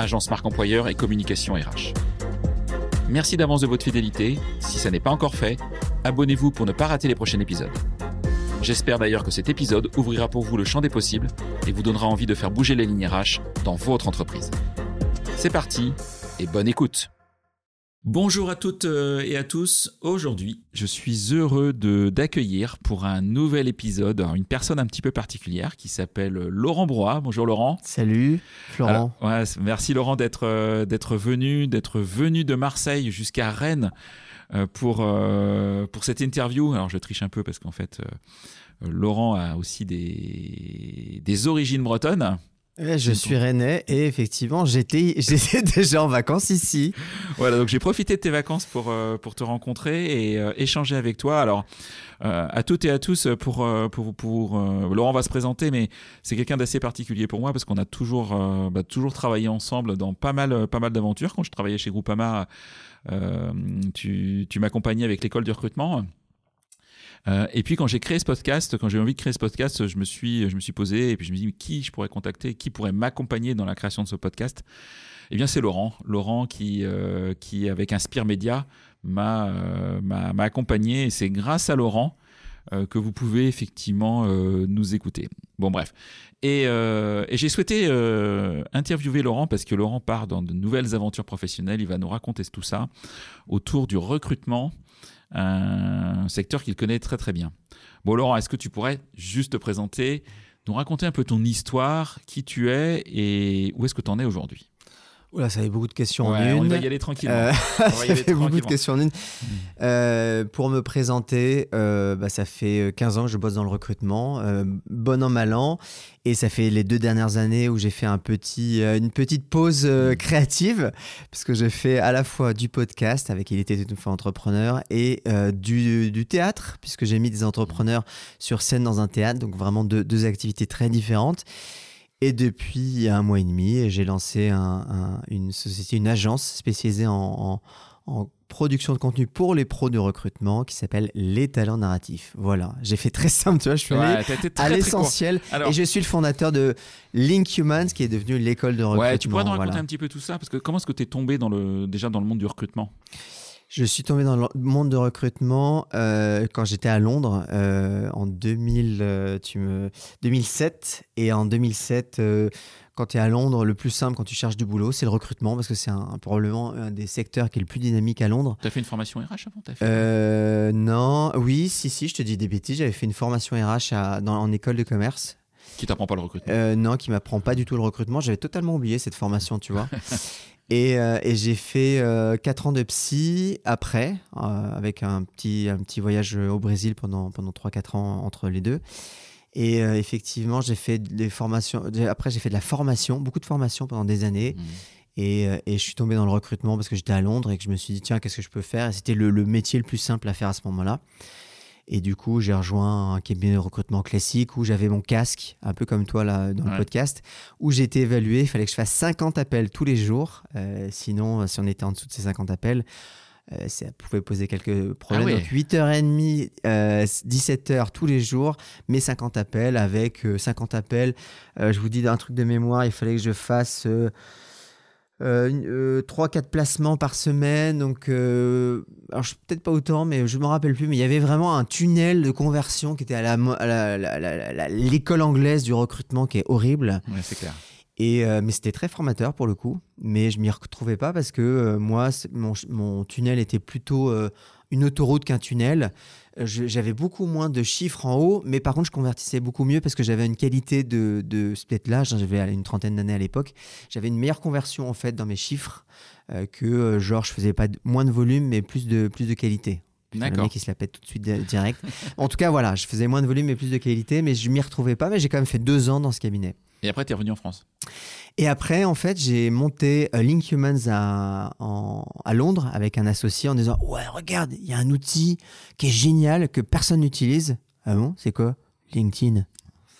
agence marque employeur et communication RH. Merci d'avance de votre fidélité. Si ça n'est pas encore fait, abonnez-vous pour ne pas rater les prochains épisodes. J'espère d'ailleurs que cet épisode ouvrira pour vous le champ des possibles et vous donnera envie de faire bouger les lignes RH dans votre entreprise. C'est parti et bonne écoute. Bonjour à toutes euh, et à tous. Aujourd'hui, je suis heureux de d'accueillir pour un nouvel épisode une personne un petit peu particulière qui s'appelle Laurent Broy. Bonjour Laurent. Salut Florent. ouais, merci Laurent d'être euh, d'être venu d'être venu de Marseille jusqu'à Rennes euh, pour pour cette interview. Alors je triche un peu parce qu'en fait Laurent a aussi des des origines bretonnes. Je suis rennais et effectivement, j'étais, j'étais déjà en vacances ici. Voilà, donc j'ai profité de tes vacances pour, euh, pour te rencontrer et euh, échanger avec toi. Alors, euh, à toutes et à tous, pour, pour, pour Laurent va se présenter, mais c'est quelqu'un d'assez particulier pour moi parce qu'on a toujours, bah, toujours travaillé ensemble dans pas mal, pas mal d'aventures. Quand je travaillais chez Groupama, tu, tu m'accompagnais avec l'école du recrutement. Euh, et puis quand j'ai créé ce podcast, quand j'ai envie de créer ce podcast, je me suis, je me suis posé et puis je me suis dit qui je pourrais contacter, qui pourrait m'accompagner dans la création de ce podcast? Eh bien c'est Laurent, Laurent qui, euh, qui avec Inspire Média m'a euh, m'a accompagné et c'est grâce à Laurent que vous pouvez effectivement nous écouter. Bon bref. Et j'ai souhaité interviewer Laurent parce que Laurent part dans de nouvelles aventures professionnelles. Il va nous raconter tout ça autour du recrutement un secteur qu'il connaît très très bien. Bon Laurent, est-ce que tu pourrais juste te présenter, nous raconter un peu ton histoire, qui tu es et où est-ce que tu en es aujourd'hui? Oula, ça fait beaucoup de questions en une. On va y aller tranquillement. Euh, ça fait beaucoup de questions en une. Euh, pour me présenter, euh, bah, ça fait 15 ans que je bosse dans le recrutement, bon an, mal an. Et ça fait les deux dernières années où j'ai fait un petit, une petite pause hmm. créative, parce que j'ai fait à la fois du podcast avec Il était une fois entrepreneur et du, du, théâtre, puisque j'ai mis des entrepreneurs sur scène dans un théâtre, donc vraiment deux, deux activités très différentes. Et depuis un mois et demi, j'ai lancé une société, une agence spécialisée en, production de contenu pour les pros de recrutement qui s'appelle Les Talents Narratifs. Voilà, j'ai fait très simple, tu vois, je suis allé à l'essentiel et je suis le fondateur de Link Humans qui est devenu l'école de recrutement. Ouais, tu pourrais nous raconter un petit peu tout ça parce que comment est-ce que tu es tombé dans le, déjà dans le monde du recrutement? Je suis tombé dans le monde de recrutement euh, quand j'étais à Londres euh, en 2000, euh, tu me... 2007. Et en 2007, quand tu es à Londres, le plus simple quand tu cherches du boulot, c'est le recrutement parce que c'est un, probablement un des secteurs qui est le plus dynamique à Londres. Tu as fait une formation RH avant fait Non, oui, si, si, je te dis des bêtises. J'avais fait une formation RH à, dans, en école de commerce. Qui t'apprend pas le recrutement? Non, qui m'apprend pas du tout le recrutement. J'avais totalement oublié cette formation, tu vois. Euh, et, j'ai fait euh, 4 ans de psy après, euh, avec un petit, un petit voyage au Brésil pendant, pendant 3-4 ans entre les deux. Et euh, effectivement, j'ai fait des formations. Après, j'ai fait de la formation, beaucoup de formation pendant des années. Mmh. Et, et, je suis tombé dans le recrutement parce que j'étais à Londres et que je me suis dit, tiens, qu'est-ce que je peux faire? Et c'était le, le, métier le plus simple à faire à ce moment-là. Et du coup, j'ai rejoint un cabinet de recrutement classique où j'avais mon casque, un peu comme toi là dans le podcast, où j'étais évalué. Il fallait que je fasse 50 appels tous les jours. Euh, sinon, si on était en dessous de ces 50 appels, euh, ça pouvait poser quelques problèmes. Ah Donc 8h30, 17h tous les jours, mes 50 appels avec 50 euh, appels. je vous dis un truc de mémoire, il fallait que je fasse euh, 3-4 euh, placements par semaine. Donc, euh, alors peut-être pas autant, mais je me rappelle plus. Mais il y avait vraiment un tunnel de conversion qui était à l'école la, anglaise du recrutement qui est horrible. Ouais, c'est clair. Et, euh, mais c'était très formateur pour le coup. Mais je m'y retrouvais pas parce que moi, mon, mon, tunnel était plutôt une autoroute qu'un tunnel. J'avais beaucoup moins de chiffres en haut, mais par contre, je convertissais beaucoup mieux parce que j'avais une qualité de, de là. J'avais une trentaine d'années à l'époque. J'avais une meilleure conversion en fait dans mes chiffres euh, que euh, genre je faisais pas moins de volume, mais plus de plus de qualité. D'accord. Le mec qui se la pète tout de suite direct. en tout cas, voilà, je faisais moins de volume mais plus de qualité, mais je m'y retrouvais pas. Mais j'ai quand même fait deux ans dans ce cabinet. Et après, tu es revenu en France. Et après, en fait, j'ai monté euh, Link Humans à, en- à Londres avec un associé en disant Ouais, regarde, il y a un outil qui est génial que personne n'utilise. Ah bon C'est quoi LinkedIn?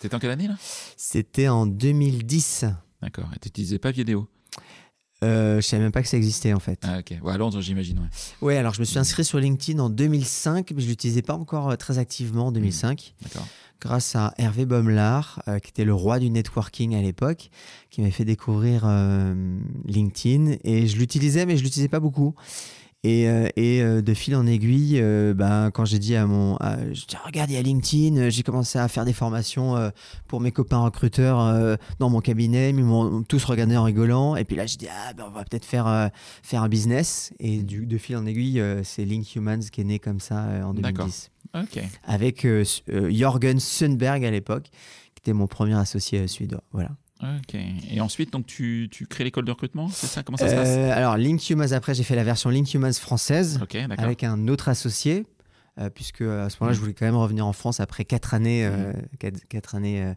C'était en quelle année là? C'était en 2010. D'accord. Et tu n'utilisais pas vidéo Euh, je savais même pas que ça existait en fait. Ah, ok. Ouais, à Londres, j'imagine. Ouais. Ouais, alors je me suis inscrit sur LinkedIn en 2005, mais je l'utilisais pas encore euh, très activement en 2005. D'accord. Grâce à Hervé Baumlar, euh, qui était le roi du networking à l'époque, qui m'avait fait découvrir euh, LinkedIn. Et je l'utilisais, mais je l'utilisais pas beaucoup. Et, euh, et euh, de fil en aiguille, euh, ben, quand j'ai dit à mon. à- je dis, regarde, il y a LinkedIn, j'ai commencé à faire des formations pour mes copains recruteurs dans mon cabinet. Ils m'ont tous regardé en rigolant. Et puis là, j'ai dit, ah, ben, on va peut-être faire, faire un business. Et du, de fil en aiguille, c'est Link Humans qui est né comme ça en D'accord. 2010 Ok. avec Jorgen Sundberg à l'époque, qui était mon premier associé suédois. Voilà. Ok. Et ensuite, donc, tu, tu crées l'école de recrutement C'est ça? Comment ça se passe? Euh, alors, Link Humans, après, j'ai fait la version Link Humans française avec un autre associé, euh, puisque à ce moment-là, je voulais quand même revenir en France après quatre années, euh, quatre, quatre années euh,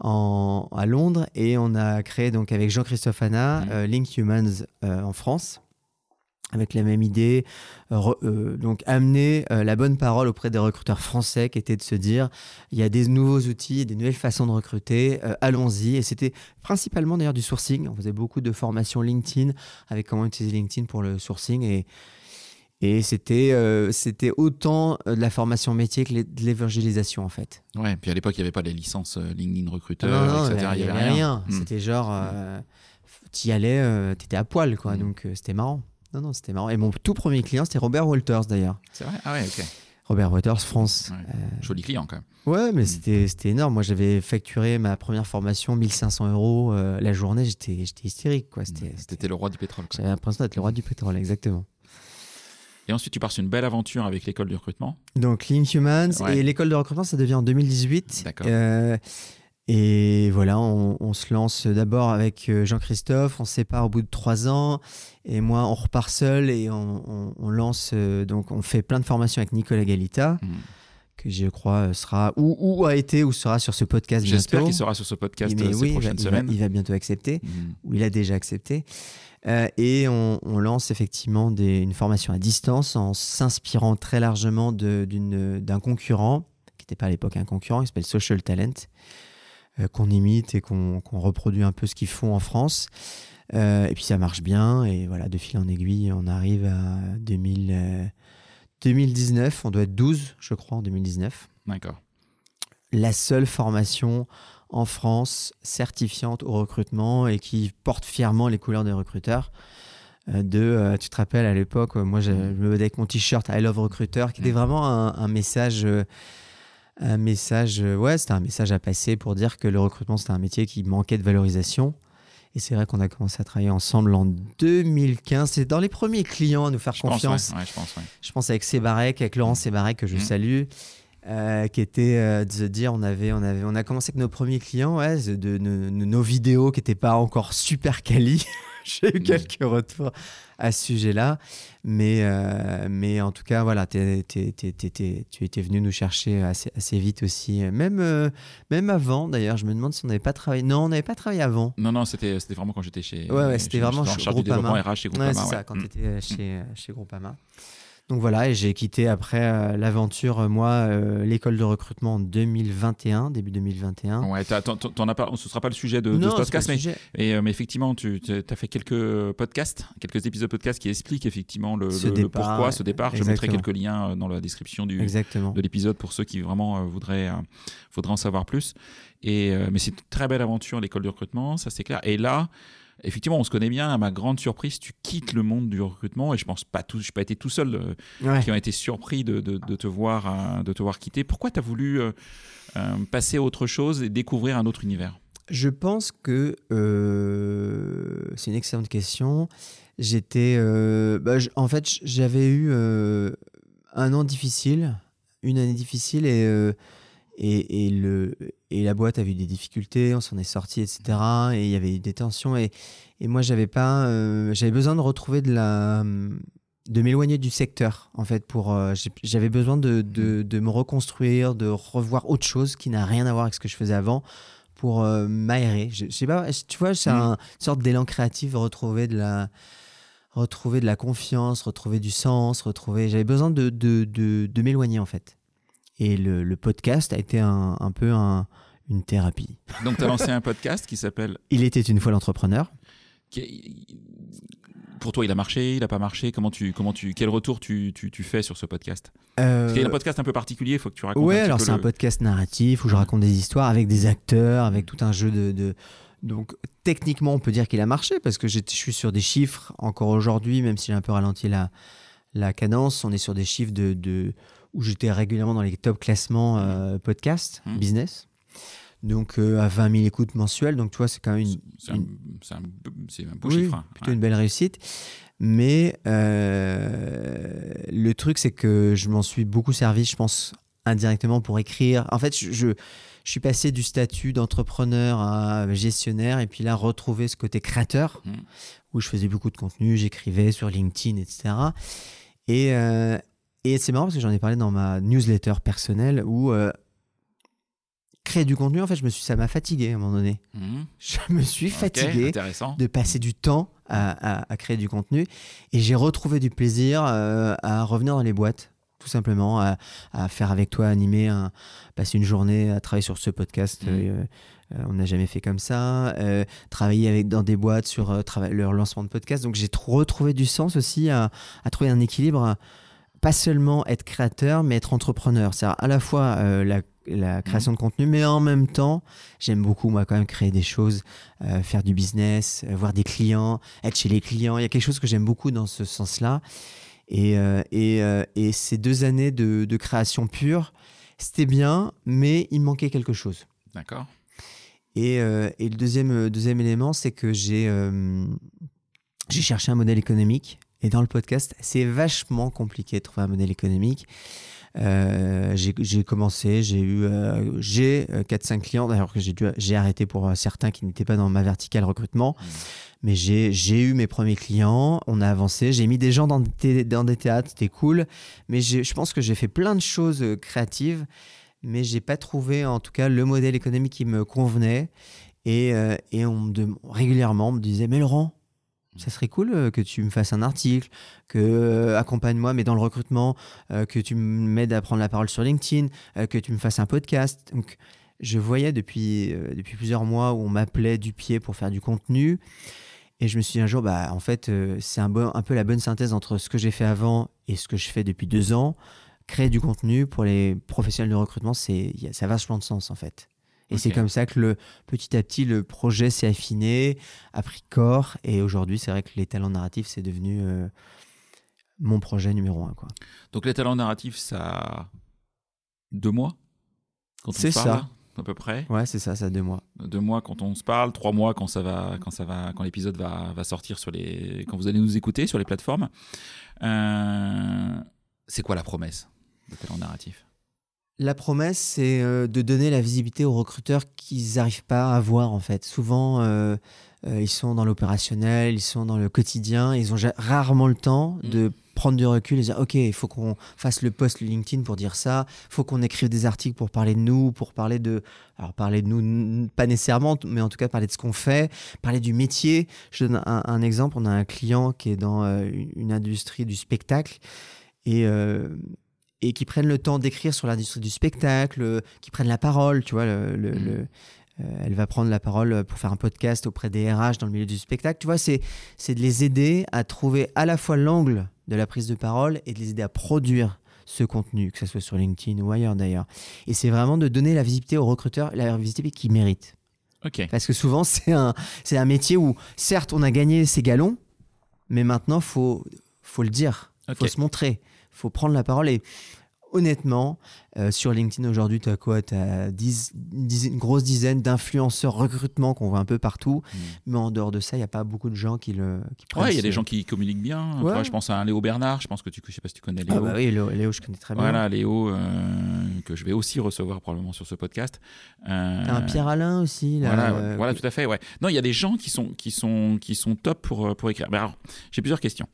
en, à Londres. Et on a créé, donc, avec Jean-Christophe Hanna, Mhm. euh, Link Humans euh, en France. Avec la même idée, euh, re- euh, donc amener euh, la bonne parole auprès des recruteurs français, qui était de se dire il y a des nouveaux outils, des nouvelles façons de recruter, euh, allons-y. Et c'était principalement d'ailleurs du sourcing. On faisait beaucoup de formations LinkedIn avec comment utiliser LinkedIn pour le sourcing. Et, et c'était euh, c'était autant de la formation métier que de l'évangélisation en fait. Ouais, puis à l'époque, il n'y avait pas les licences LinkedIn recruteur, non, non, etc. il y avait rien. Hmm. C'était genre, euh, t'y allais, euh, t'étais à poil, quoi. Mm. Donc c'était marrant. Non, non, c'était marrant. Et mon tout premier client, c'était Robert Walters d'ailleurs. C'est vrai? Ah ouais, ok. Robert Walters France. Ouais. Joli client quand même. Ouais, mais Mm. c'était énorme. Moi, j'avais facturé ma première formation 1500 euros euh, la journée. J'étais hystérique, quoi. C'était C'était le roi du pétrole. J'avais l'impression d'être le roi du pétrole, exactement. Et ensuite, tu pars sur une belle aventure avec l'école du recrutement. Donc, Link Humans Ouais. et l'école de recrutement, ça devient en 2018. D'accord. Euh, et voilà, on, on se lance d'abord avec euh, Jean-Christophe, on se sépare au bout de trois ans, et moi, on repart seul et on, on- on lance, euh, donc on fait plein de formations avec Nicolas Galita, Hmm. que je crois euh, sera, ou, ou a été, ou sera sur ce podcast J'espère bientôt. qu'il sera sur ce podcast Mais ces oui, il va, prochaines il va- semaines. il va bientôt accepter Hmm. où il a déjà accepté. Euh, et on, on lance effectivement des- une formation à distance en s'inspirant très largement d'un concurrent, qui n'était pas à l'époque un concurrent, qui s'appelle Social Talent, qu'on imite et qu'on reproduit un peu ce qu'ils font en France. Euh, et puis ça marche bien, et voilà, de fil en aiguille, on arrive à 2000, euh, 2019, on doit être 12, je crois, en 2019 D'accord. la seule formation en France certifiante au recrutement et qui porte fièrement les couleurs des recruteurs. Euh, De, euh, tu te rappelles à l'époque, euh, moi je, je me battais avec mon t-shirt I love recruteur, qui était Mm. vraiment un, un message, euh, un message, euh, ouais, c'était un message à passer pour dire que le recrutement c'était un métier qui manquait de valorisation. Et c'est vrai qu'on a commencé à travailler ensemble en 2015. C'est dans les premiers clients à nous faire Je pense, confiance ouais, ouais, je pense, ouais. je pense avec Sébarek, avec Laurent Sébarek que je Mhm. salue, euh, qui était euh, de se dire on avait, on avait, on a commencé avec nos premiers clients, de- de- de nos vidéos qui n'étaient pas encore super quali. J'ai eu Mhm. quelques retours à ce sujet-là, mais mais mais en tout cas voilà, t'es- t'es- t'es- tu étais venu nous chercher assez, assez vite aussi, même euh, même avant d'ailleurs. Je me demande si on n'avait pas travaillé. Non, on n'avait pas travaillé avant. Non, non, c'était c'était vraiment quand j'étais chez. Ouais, ouais, c'était chez- vraiment en chez Groupama. RH chez Groupama. Ouais, c'est ouais. ça, quand tu étais chez, chez Groupama. Donc voilà, et j'ai quitté après euh, l'aventure, euh, moi, euh, l'école de recrutement en 2021, début 2021. Ouais, t'en as pas, ce sera pas le sujet de, de non, ce podcast, mais, et, effectivement, tu as fait quelques podcasts, quelques épisodes podcast qui expliquent effectivement le, Ce le- le départ, pourquoi, ce départ. Je mettrai quelques liens dans la description du, Exactement. de l'épisode pour ceux qui vraiment voudraient, voudraient en savoir plus. Et, mais c'est une très belle aventure, l'école du recrutement, ça c'est clair. Et là, effectivement, on se connaît bien. À ma grande surprise, tu quittes le monde du recrutement. Et je pense pas tout, je n'ai pas été tout seul euh, Ouais. qui ont été surpris de, de- de te voir, euh, de te voir quitter. Pourquoi tu as voulu euh, passer à autre chose et découvrir un autre univers? Je pense que c'est une excellente question. J'étais, bah, en fait, j'avais eu un an difficile, une année difficile, et et, et le et la boîte a eu des difficultés, on s'en est sorti, etc. Et il y avait eu des tensions, et et moi j'avais pas, euh, j'avais besoin de retrouver de la de m'éloigner du secteur en fait pour euh, j'avais besoin de, de, de me reconstruire de revoir autre chose qui n'a rien à voir avec ce que je faisais avant pour euh, m'aérer. Je, je sais pas, tu vois, c'est Mm. un- une sorte d'élan créatif, retrouver de la retrouver de la confiance, retrouver du sens, retrouver. J'avais besoin de, de, de, de m'éloigner en fait. Et le, le podcast a été un, un peu un- une thérapie. Donc, tu as lancé un podcast qui s'appelle. Il était une fois l'entrepreneur. Pour toi, il a marché, il a pas marché? Comment tu, comment tu, quel retour tu, tu, tu fais sur ce podcast? Parce qu'il y a un podcast un peu particulier, il faut que tu racontes. Euh, petit alors c'est un podcast narratif où je raconte des histoires avec des acteurs, avec tout un jeu de. de- Donc techniquement, on peut dire qu'il a marché parce que je suis sur des chiffres encore aujourd'hui, même si j'ai un peu ralenti la, la cadence. On est sur des chiffres de, de- où j'étais régulièrement dans les top classements euh, podcast Mhm. business. Donc euh, à 20 000 écoutes mensuelles. Donc tu vois, c'est quand même une, C'est un, un, beau oui, chiffre. hein. plutôt Ouais. une belle réussite. Mais euh, le truc, c'est que je m'en suis beaucoup servi, je pense, indirectement pour écrire. En fait, je, je, je suis passé du statut d'entrepreneur à gestionnaire et puis là, retrouver ce côté créateur Mm. où je faisais beaucoup de contenu, j'écrivais sur LinkedIn, etc. Et, euh, et c'est marrant parce que j'en ai parlé dans ma newsletter personnelle où euh, créer du contenu, en fait, je me suis, ça m'a fatigué à un moment donné. Mhm. Je me suis fatigué de passer du temps à, à- à créer du contenu. Et j'ai retrouvé du plaisir euh, à revenir dans les boîtes, tout simplement, à, à faire avec toi, animer, un, passer une journée à travailler sur ce podcast. Mhm. euh, euh, on n'a jamais fait comme ça. euh, travailler avec, dans des boîtes sur leur lancement de podcast. Donc j'ai tr- retrouvé du sens aussi à, à trouver un équilibre. à pas seulement être créateur, mais être entrepreneur. C'est-à-dire à la fois euh, la, la création de contenu, mais en même temps, j'aime beaucoup, moi, quand même, créer des choses, euh, faire du business, euh, voir des clients, être chez les clients. Il y a quelque chose que j'aime beaucoup dans ce sens-là. Et, et, et ces deux années de, de création pure, c'était bien, mais il manquait quelque chose. D'accord. Et, et le deuxième, deuxième élément, c'est que j'ai j'ai cherché un modèle économique. Et dans le podcast, c'est vachement compliqué de trouver un modèle économique. Euh, j'ai commencé, j'ai eu euh, j'ai euh, 4-5 clients, d'ailleurs que j'ai arrêté pour euh, certains qui n'étaient pas dans ma verticale recrutement. Mhm. Mais j'ai eu mes premiers clients, on a avancé, j'ai mis des gens dans des, dans des théâtres, c'était cool. Mais je pense que j'ai fait plein de choses euh, créatives, mais j'ai pas trouvé en tout cas le modèle économique qui me convenait. Et, euh, et on me régulièrement on me disait Mais Laurent, ça serait cool euh, que tu me fasses un article, que euh, accompagne-moi, mais dans le recrutement, euh, que tu m'aides à prendre la parole sur LinkedIn, euh, que tu me fasses un podcast. Donc, je voyais depuis, depuis plusieurs mois où on m'appelait du pied pour faire du contenu. Et je me suis dit un jour, bah, en fait, c'est un, un peu la bonne synthèse entre ce que j'ai fait avant et ce que je fais depuis deux ans. Créer du contenu pour les professionnels de recrutement, ça a vachement de sens, en fait. Et c'est comme ça que le, petit à petit, le projet s'est affiné, a pris corps. Et aujourd'hui, c'est vrai que les talents narratifs, c'est devenu euh, mon projet numéro un. Quoi. Donc, les talents narratifs, ça a deux mois C'est ça. à peu près. Ouais, c'est ça, ça a deux mois. Deux mois quand on se parle, trois mois quand ça va, quand ça va, quand l'épisode va, va sortir sur les, quand vous allez nous écouter sur les plateformes. Euh, c'est quoi la promesse de talent narratif La promesse, c'est euh, de donner la visibilité aux recruteurs qu'ils n'arrivent pas à avoir, en fait. Souvent, euh, euh, ils sont dans l'opérationnel, ils sont dans le quotidien, ils ont rarement le temps Mm. de prendre du recul et dire Ok, il faut qu'on fasse le post LinkedIn pour dire ça, il faut qu'on écrive des articles pour parler de nous, pour parler de. Alors, parler de nous, pas nécessairement, mais en tout cas, parler de ce qu'on fait, parler du métier. Je donne un, un exemple on a un client qui est dans euh, une, une industrie du spectacle et. euh, et qui prennent le temps d'écrire sur l'industrie du spectacle, euh, qui prennent la parole, tu vois. Le, le- le- euh, elle va prendre la parole pour faire un podcast auprès des RH dans le milieu du spectacle. Tu vois, c'est de les aider à trouver à la fois l'angle de la prise de parole et de les aider à produire ce contenu, que ce soit sur LinkedIn ou ailleurs d'ailleurs. Et c'est vraiment de donner la visibilité aux recruteurs, la visibilité qu'ils méritent. Ok. Parce que souvent, c'est un, un métier où, certes, on a gagné ses galons, mais maintenant, faut, faut le dire, Ok. faut se montrer, faut prendre la parole. Et honnêtement, euh, sur LinkedIn aujourd'hui, tu as quoi Tu as une grosse dizaine d'influenceurs recrutement qu'on voit un peu partout. Mm. Mais en dehors de ça, il n'y a pas beaucoup de gens qui le qui prennent Ouais, il y a des gens qui communiquent bien. Tu Ouais. vois, je pense à un Léo Bernard. Je pense que tu, je sais pas si tu connais Léo. Ah bah oui, Léo, Léo, je connais très bien. Voilà, Léo, euh, que je vais aussi recevoir probablement sur ce podcast. Euh, un Pierre Alain aussi. Là, Voilà, euh, voilà, tout à fait. Ouais. Non, il y a des gens qui sont, qui sont, qui sont top pour, pour écrire. Mais alors, j'ai plusieurs questions.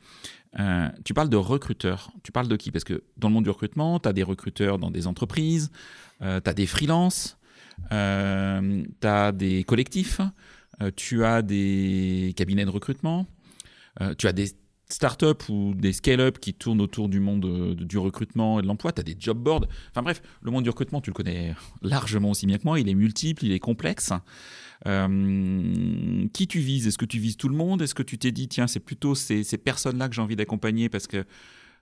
Euh, tu parles de recruteurs. Tu parles de qui? Parce que dans le monde du recrutement, tu as des recruteurs dans des entreprises, tu as des freelances. euh, tu as des collectifs, euh, tu as des cabinets de recrutement, euh, tu as des startups ou des scale-up qui tournent autour du monde du recrutement et de l'emploi, tu as des job boards. Enfin bref, le monde du recrutement, tu le connais largement aussi bien que moi, il est multiple, il est complexe. qui tu vises? Est-ce que tu vises tout le monde? Est-ce que tu t'es dit, tiens, c'est plutôt ces, personnes-là que j'ai envie d'accompagner parce que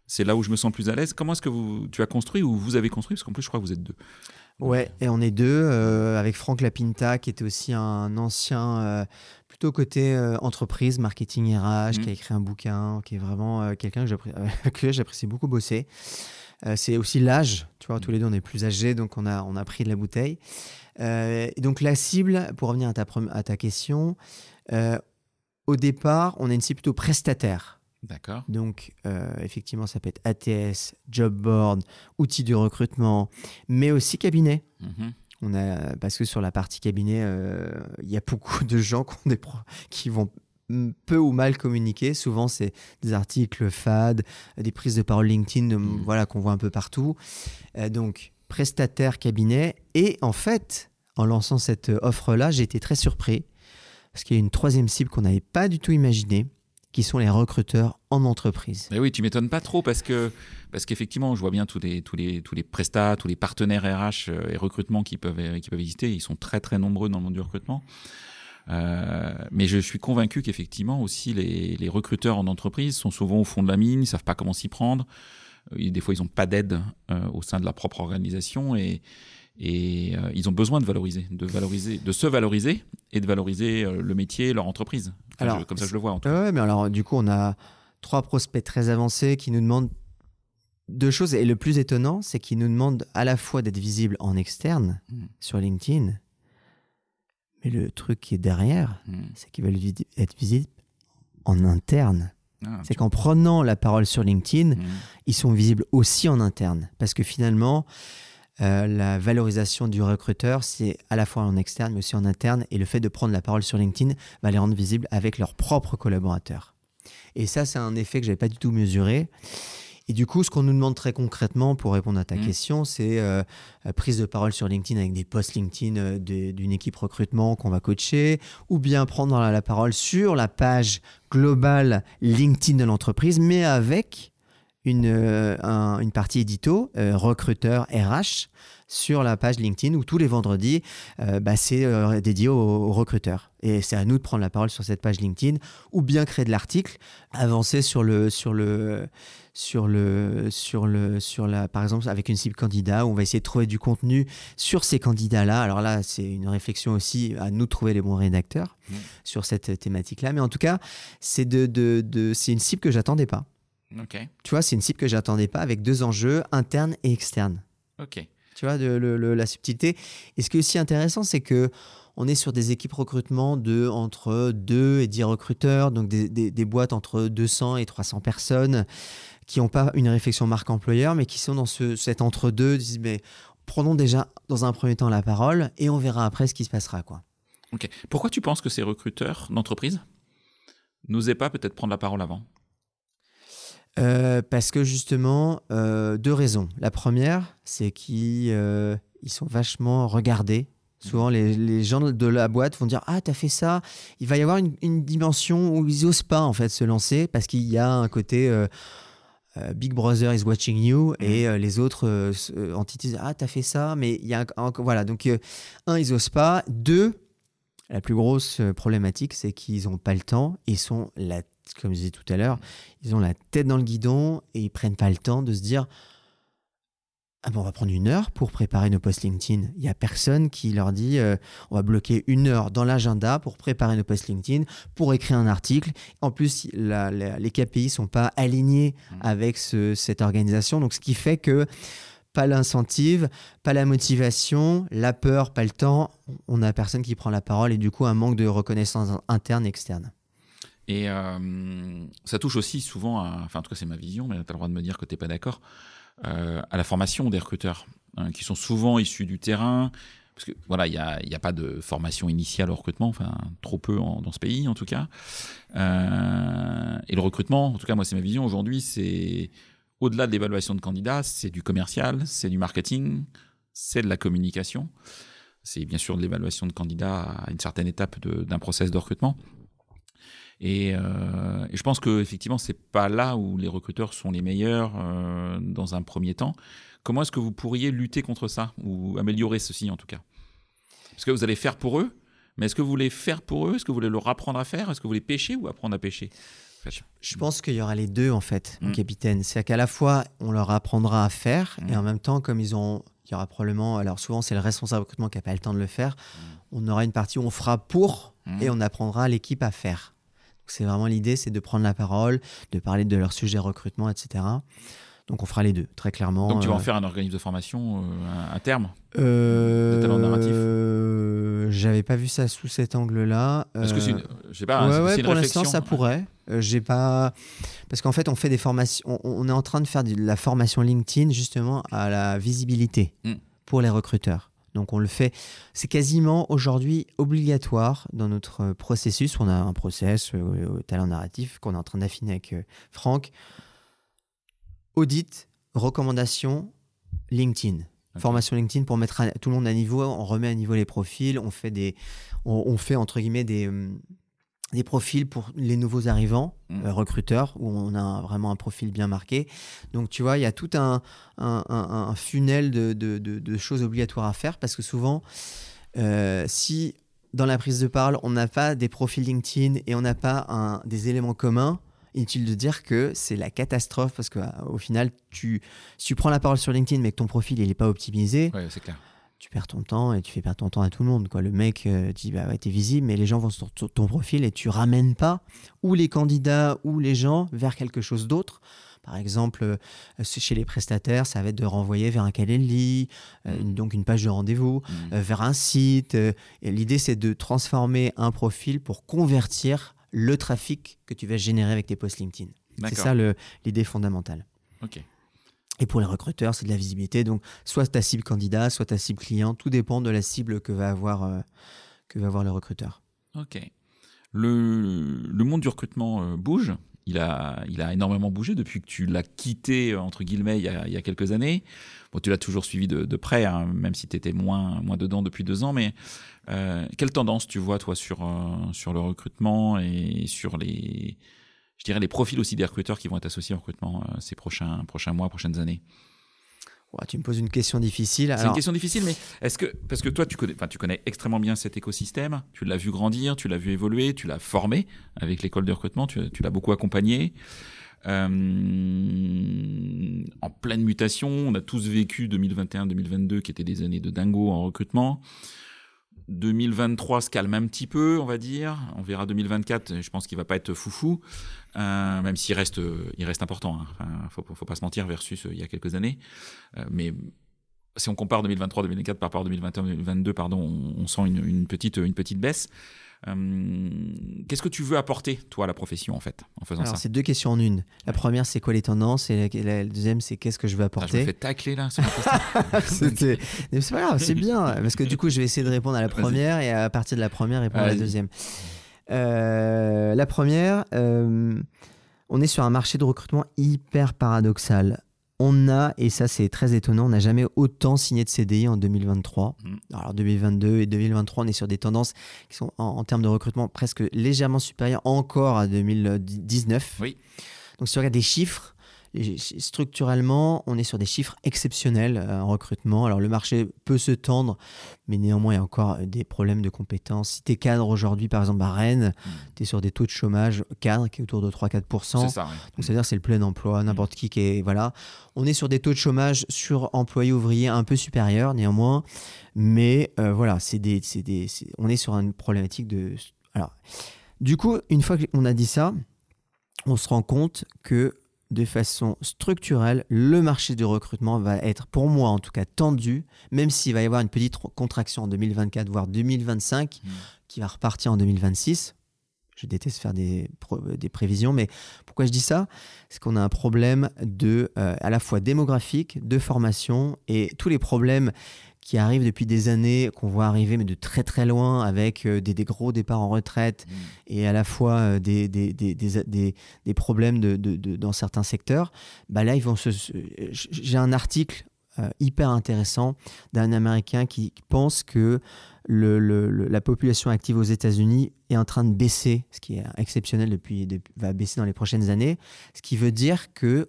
c'est là où je me sens plus à l'aise? Comment est-ce que tu as construit ou vous avez construit? Parce qu'en plus, je crois que vous êtes deux. Ouais, et on est deux, euh, avec Franck Lapinta, qui était aussi un ancien, euh, plutôt côté euh, entreprise, marketing RH, qui a mmh. écrit un bouquin, qui est vraiment quelqu'un que j'apprécie beaucoup bosser. c'est aussi l'âge, tu vois, tous les deux on est plus âgés, donc on a, on a pris de la bouteille. donc la cible, pour revenir à ta, à ta question, au départ, on a une cible plutôt prestataire. D'accord. Donc, euh, effectivement, ça peut être ATS, job board, outils de recrutement, mais aussi cabinet. Mhm. On a, parce que sur la partie cabinet, euh, il y a beaucoup de gens qui, ont des qui vont peu ou mal communiquer. Souvent, c'est des articles fades, des prises de parole LinkedIn, mhm. voilà, qu'on voit un peu partout. Euh, donc, prestataire, cabinet. Et en fait, en lançant cette offre-là, j'ai été très surpris parce qu'il y a une troisième cible qu'on n'avait pas du tout imaginée qui sont les recruteurs en entreprise. Mais oui, tu m'étonnes pas trop parce que parce qu'effectivement, je vois bien tous les tous les tous les prestats, tous les partenaires RH euh, et recrutement qui peuvent qui peuvent exister. Ils sont très très nombreux dans le monde du recrutement. Euh, mais je suis convaincu qu'effectivement aussi les, les, recruteurs en entreprise sont souvent au fond de la mine, ils savent pas comment s'y prendre. Euh, des fois, ils n'ont pas d'aide au sein de leur propre organisation et, et ils ont besoin de valoriser, de valoriser, de se valoriser et de valoriser le métier, leur entreprise alors, comme ça, je le vois en tout cas. Ouais, mais alors, du coup, on a trois prospects très avancés qui nous demandent deux choses. Et le plus étonnant, c'est qu'ils nous demandent à la fois d'être visibles en externe hmm. sur LinkedIn, mais le truc qui est derrière, hmm. c'est qu'ils veulent être visibles en interne. Ah, c'est qu'en prenant la parole sur LinkedIn, hmm. ils sont visibles aussi en interne. Parce que finalement, euh, la valorisation du recruteur, c'est à la fois en externe, mais aussi en interne. Et le fait de prendre la parole sur LinkedIn va les rendre visibles avec leurs propres collaborateurs. Et ça, c'est un effet que je n'avais pas du tout mesuré. Et du coup, ce qu'on nous demande très concrètement pour répondre à ta mmh. question, c'est euh, euh, prise de parole sur LinkedIn avec des posts LinkedIn d'une équipe recrutement qu'on va coacher, ou bien prendre la parole sur la page globale LinkedIn de l'entreprise, mais avec une, euh, une partie édito, euh, recruteur RH, sur la page LinkedIn où tous les vendredis, euh, bah, c'est dédié aux, recruteurs. Et c'est à nous de prendre la parole sur cette page LinkedIn ou bien créer de l'article, avancer sur le, sur le, sur le, sur le, sur la, par exemple, avec une cible candidat, où on va essayer de trouver du contenu sur ces candidats-là. Alors là, c'est une réflexion aussi à nous de trouver les bons rédacteurs mmh. sur cette thématique-là. Mais en tout cas, c'est de, de, de c'est une cible que j'attendais pas. Tu vois, c'est une cible que j'attendais pas avec deux enjeux internes et externes. Ok. Tu vois, de, la subtilité. Et ce qui est aussi intéressant, c'est que on est sur des équipes recrutement de entre 2 et 10 recruteurs, donc des, des, boîtes entre 200 et 300 personnes qui n'ont pas une réflexion marque employeur, mais qui sont dans ce, cet entre-deux, disent mais prenons déjà dans un premier temps la parole et on verra après ce qui se passera. Quoi. Ok. Pourquoi tu penses que ces recruteurs d'entreprise n'osaient pas peut-être prendre la parole avant? Euh, parce que justement, euh, deux raisons. La première, c'est qu'ils euh, sont vachement regardés. Souvent, les, gens de la boîte vont dire Ah, t'as fait ça. Il va y avoir une, dimension où ils n'osent pas en fait se lancer parce qu'il y a un côté Big Brother is watching you et mmh. les autres entités disent Ah, t'as fait ça. Mais il y a un, voilà. Donc, un, ils n'osent pas. Deux, la plus grosse problématique, c'est qu'ils n'ont pas le temps. Ils sont la comme je disais tout à l'heure, ils ont la tête dans le guidon et ils prennent pas le temps de se dire ah bon, on va prendre une heure pour préparer nos posts LinkedIn. Il y a personne qui leur dit euh, on va bloquer une heure dans l'agenda pour préparer nos posts LinkedIn, pour écrire un article. En plus, les KPI sont pas alignés mmh. avec cette organisation, donc ce qui fait que pas l'incentive, pas la motivation, la peur, pas le temps. On a personne qui prend la parole et du coup un manque de reconnaissance interne et externe. Et euh, ça touche aussi souvent, à, enfin en tout cas c'est ma vision, mais tu as le droit de me dire que tu n'es pas d'accord, euh, à la formation des recruteurs, hein, qui sont souvent issus du terrain, parce que voilà, il n'y a, a, pas de formation initiale au recrutement, enfin trop peu dans ce pays en tout cas. Euh, et le recrutement, en tout cas moi c'est ma vision aujourd'hui, c'est au-delà de l'évaluation de candidats, c'est du commercial, c'est du marketing, c'est de la communication. c'est bien sûr de l'évaluation de candidats à une certaine étape d'un process de recrutement. Et, euh, et, je pense que effectivement, c'est pas là où les recruteurs sont les meilleurs euh, dans un premier temps. Comment est-ce que vous pourriez lutter contre ça ou améliorer ceci en tout cas? Parce que vous allez faire pour eux, mais est-ce que vous voulez faire pour eux? Est-ce que vous voulez leur apprendre à faire? Est-ce que vous voulez pêcher ou apprendre à pêcher? Je pense qu'il y aura les deux en fait, mon mm. capitaine. C'est qu'à la fois on leur apprendra à faire et mm. en même temps comme ils ont, il y aura probablement, alors souvent c'est le responsable recrutement qui n'a pas le temps de le faire, mm. on aura une partie où on fera pour et on apprendra l'équipe à faire. C'est vraiment l'idée, c'est de prendre la parole, de parler de leur sujet recrutement, etc. Donc on fera les deux, très clairement. Donc tu vas en euh, faire un organisme de formation euh, à terme euh, De talent narratif J'avais pas vu ça sous cet angle-là. Est-ce que c'est une, je sais pas, ouais, ouais, pour l'instant ça pourrait. j'ai pas parce qu'en fait on fait des formations, on, est en train de faire de la formation LinkedIn justement à la visibilité hmm. pour les recruteurs. Donc on le fait, c'est quasiment aujourd'hui obligatoire dans notre processus. On a un process au talent narratif qu'on est en train d'affiner avec Franck audit, recommandation, LinkedIn. Formation LinkedIn pour mettre tout le monde à niveau. On remet à niveau les profils. On fait des, on, fait entre guillemets des, hum, des profils pour les nouveaux arrivants, mmh. euh, recruteurs, où on a vraiment un profil bien marqué. Donc, tu vois, il y a tout un, un, funnel de, de, de, choses obligatoires à faire parce que souvent, euh, si dans la prise de parole, on n'a pas des profils LinkedIn et on n'a pas des éléments communs, Inutile de dire que c'est la catastrophe parce qu'au final, tu, si tu prends la parole sur LinkedIn mais que ton profil il n'est pas optimisé, tu perds ton temps et tu fais perdre ton temps à tout le monde. Quoi. Le mec euh, dit bah ouais, t'es visible, mais les gens vont sur ton profil et tu ramènes pas ou les candidats ou les gens vers quelque chose d'autre. Par exemple, euh, chez les prestataires, ça va être de renvoyer vers un Calendly, euh, mm. donc une page de rendez-vous, mm. vers un site. L'idée, c'est de transformer un profil pour convertir le trafic que tu vas générer avec tes posts LinkedIn. C'est ça l'idée fondamentale. Ok. Et pour les recruteurs, c'est de la visibilité. Donc, soit ta cible candidat, soit ta cible client. Tout dépend de la cible que va avoir, euh, que va avoir le recruteur. Ok. Le, le monde du recrutement euh, bouge. Il a, il a énormément bougé depuis que tu l'as quitté, entre guillemets, il y a, il y a quelques années. Bon, tu l'as toujours suivi de, près, hein, même si tu étais moins, moins dedans depuis deux ans. Mais euh, quelle tendance tu vois, toi, sur, euh, sur le recrutement et sur les, je dirais, les profils aussi des recruteurs qui vont être associés au recrutement euh, ces prochains, prochains mois, prochaines années tu me poses une question difficile. C'est une question difficile, mais est-ce que parce que toi tu connais, tu connais extrêmement bien cet écosystème, tu l'as vu grandir, tu l'as vu évoluer, tu l'as formé avec l'école de recrutement, tu, tu l'as beaucoup accompagné. Euh, en pleine mutation, on a tous vécu 2021-2022 qui étaient des années de dingo en recrutement. 2023 se calme un petit peu, on va dire. On verra 2024. Je pense qu'il va pas être foufou, euh, même s'il reste, il reste important. Hein. Enfin, faut, pas se mentir versus euh, il y a quelques années. Euh, mais si on compare 2023-2024 par rapport à 2021-2022, pardon, on, sent une petite baisse. Euh, qu'est-ce que tu veux apporter, toi, à la profession, en fait, en faisant Alors, C'est deux questions en une. La première, c'est quoi les tendances Et la, deuxième, c'est qu'est-ce que je veux apporter ah, Je me fais tacler, là, c'est pas grave, c'est bien. Parce que du coup, je vais essayer de répondre à la première et à partir de la première, répondre à la deuxième. Euh, la première, euh, on est sur un marché de recrutement hyper paradoxal on a, et ça c'est très étonnant, on n'a jamais autant signé de CDI en 2023. Mm. Alors 2022 et 2023, on est sur des tendances qui sont en, termes de recrutement presque légèrement supérieures encore à 2019. Oui. Donc si on regarde des chiffres, structurellement, on est sur des chiffres exceptionnels euh, en recrutement. Alors le marché peut se tendre, mais néanmoins, il y a encore des problèmes de compétences. Si tu es cadre aujourd'hui, par exemple à Rennes, hmm. tu es sur des taux de chômage cadre qui est autour de 3-4%. Ça, Donc c'est-à-dire c'est le plein emploi, hmm. n'importe qui qui est... Voilà. On est sur des taux de chômage sur employés ouvriers un peu supérieurs néanmoins, mais euh, voilà, c'est des, des, on est sur une problématique de... Alors, du coup, une fois qu'on a dit ça, on se rend compte que de façon structurelle, le marché du recrutement va être, pour moi en tout cas, tendu, même s'il va y avoir une petite contraction en 2024, voire 2025, mmh. qui va repartir en 2026. Je déteste faire des, des prévisions, mais pourquoi je dis ça? C'est qu'on a un problème de, euh, à la fois démographique, de formation, et tous les problèmes qui arrivent depuis des années, qu'on voit arriver, mais de très très loin, avec euh, des, des, gros départs en retraite mmh. et à la fois euh, des, des, des, problèmes de, de, dans certains secteurs, bah là, ils vont se. J'ai un article euh, hyper intéressant d'un Américain qui pense que le, le- la population active aux États-Unis est en train de baisser, ce qui est exceptionnel depuis, depuis- va baisser dans les prochaines années, ce qui veut dire que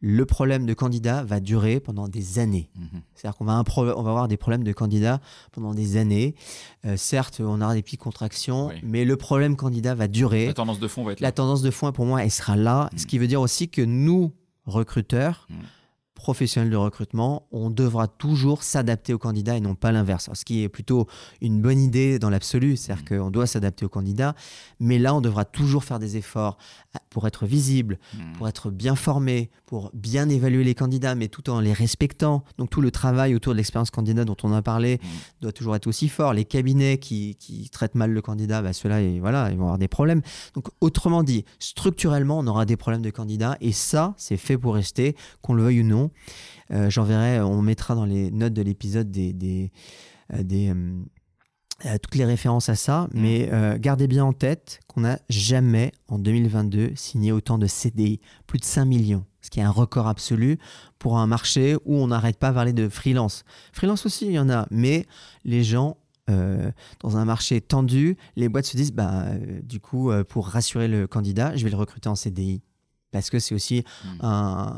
le problème de candidats va durer pendant des années. Mhm. C'est-à-dire qu'on va, on avoir des problèmes de candidats pendant des années. Euh, certes, on aura des petites contractions, Oui. mais le problème candidat va durer. La tendance de fond va être là. La tendance de fond, pour moi, elle sera là. Ce qui veut dire aussi que nous, recruteurs, Mm. Professionnels de recrutement, on devra toujours s'adapter aux candidats et non pas l'inverse. Ce qui est plutôt une bonne idée dans l'absolu, c'est-à-dire Mm. qu'on doit s'adapter aux candidats, mais là, on devra toujours faire des efforts à- pour être visible, Mhm. pour être bien formé, pour bien évaluer les candidats, mais tout en les respectant. Donc tout le travail autour de l'expérience candidat dont on a parlé Mm. doit toujours être aussi fort. Les cabinets qui, qui traitent mal le candidat, bah, ceux-là, ils, voilà, ils vont avoir des problèmes. Donc autrement dit, structurellement, on aura des problèmes de candidats, et ça, c'est fait pour rester, qu'on le veuille ou non. Euh, J'enverrai, on mettra dans les notes de l'épisode des, des, euh, des, euh, euh, toutes les références à ça, mais euh, gardez bien en tête qu'on n'a jamais, en 2022, signé autant de CDI, plus de 5 millions, ce qui est un record absolu pour un marché où on n'arrête pas de parler de freelance. Freelance aussi, il y en a, mais les gens, euh, dans un marché tendu, les boîtes se disent, bah, euh, du coup, euh, pour rassurer le candidat, je vais le recruter en CDI. Parce que c'est aussi Mm. un-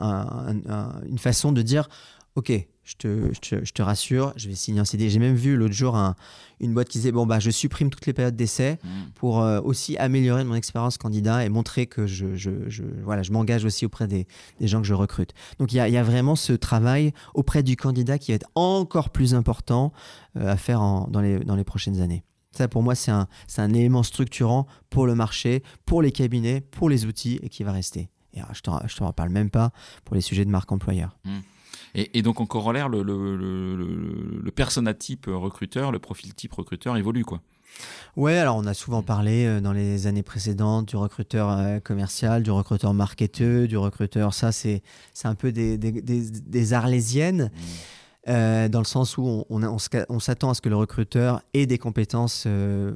un- un- une façon de dire, OK, je te, je te- je te rassure, je vais signer un CDI. J'ai même vu l'autre jour un- une boîte qui disait, bon, bah, je supprime toutes les périodes d'essai Mhm. pour euh, aussi améliorer mon expérience candidat et montrer que je, je, je- voilà, je m'engage aussi auprès des, des gens que je recrute. Donc il y a, il y a vraiment ce travail auprès du candidat qui va être encore plus important euh, à faire en- dans, les, dans les prochaines années. Ça, pour moi, c'est un, c'est un élément structurant pour le marché, pour les cabinets, pour les outils et qui va rester. Et alors, je ne te reparle même pas pour les sujets de marque employeur. Et, et donc en corollaire, le, le, le, le- persona type recruteur, le profil type recruteur évolue quoi. Ouais, alors on a souvent parlé euh, dans les années précédentes du recruteur euh, commercial, du recruteur marketeur, du recruteur. Ça, c'est c'est un peu des, des, des, des arlésiennes, euh, dans le sens où on, on, on s'attend à ce que le recruteur ait des compétences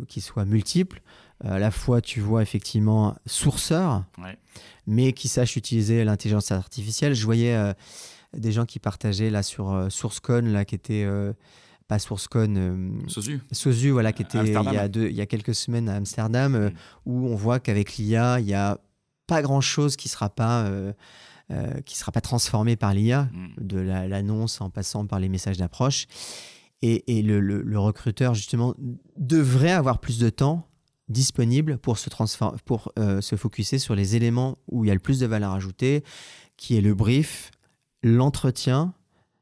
qui soient multiples. Euh, à la fois, tu vois effectivement sourceur, Ouais. mais qui sache utiliser l'intelligence artificielle. Je voyais euh, des gens qui partageaient là sur euh, SourceCon, là, qui était euh, pas SourceCon. Sosu. Sosu, voilà, qui était il y, a deux, il y a quelques semaines à Amsterdam, Mm. où on voit qu'avec l'IA, il n'y a pas grand-chose qui ne sera pas... euh, sera pas transformé par l'IA, Mhm. de la- l'annonce en passant par les messages d'approche. Et, et le, le- le recruteur, justement, devrait avoir plus de temps disponible pour se, pour, euh, se focuser sur les éléments où il y a le plus de valeur ajoutée, qui est le brief, l'entretien.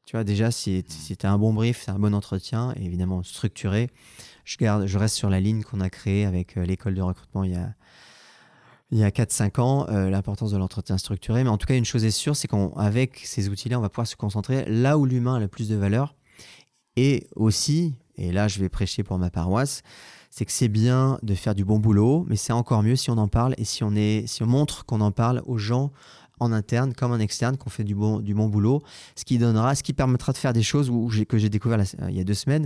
Tu vois, déjà, si, si tu as un bon brief, c'est un bon entretien, et évidemment structuré. Je, garde, je reste sur la ligne qu'on a créée avec euh, l'école de recrutement il y a, il y a 4-5 ans, euh, l'importance de l'entretien structuré. Mais en tout cas, une chose est sûre, c'est qu'avec ces outils-là, on va pouvoir se concentrer là où l'humain a le plus de valeur. Et aussi, et là je vais prêcher pour ma paroisse, c'est que c'est bien de faire du bon boulot, mais c'est encore mieux si on en parle et si on, est, si on montre qu'on en parle aux gens en interne comme en externe, qu'on fait du bon, du bon boulot, ce qui donnera, ce qui permettra de faire des choses où que j'ai découvert la- il y a deux semaines,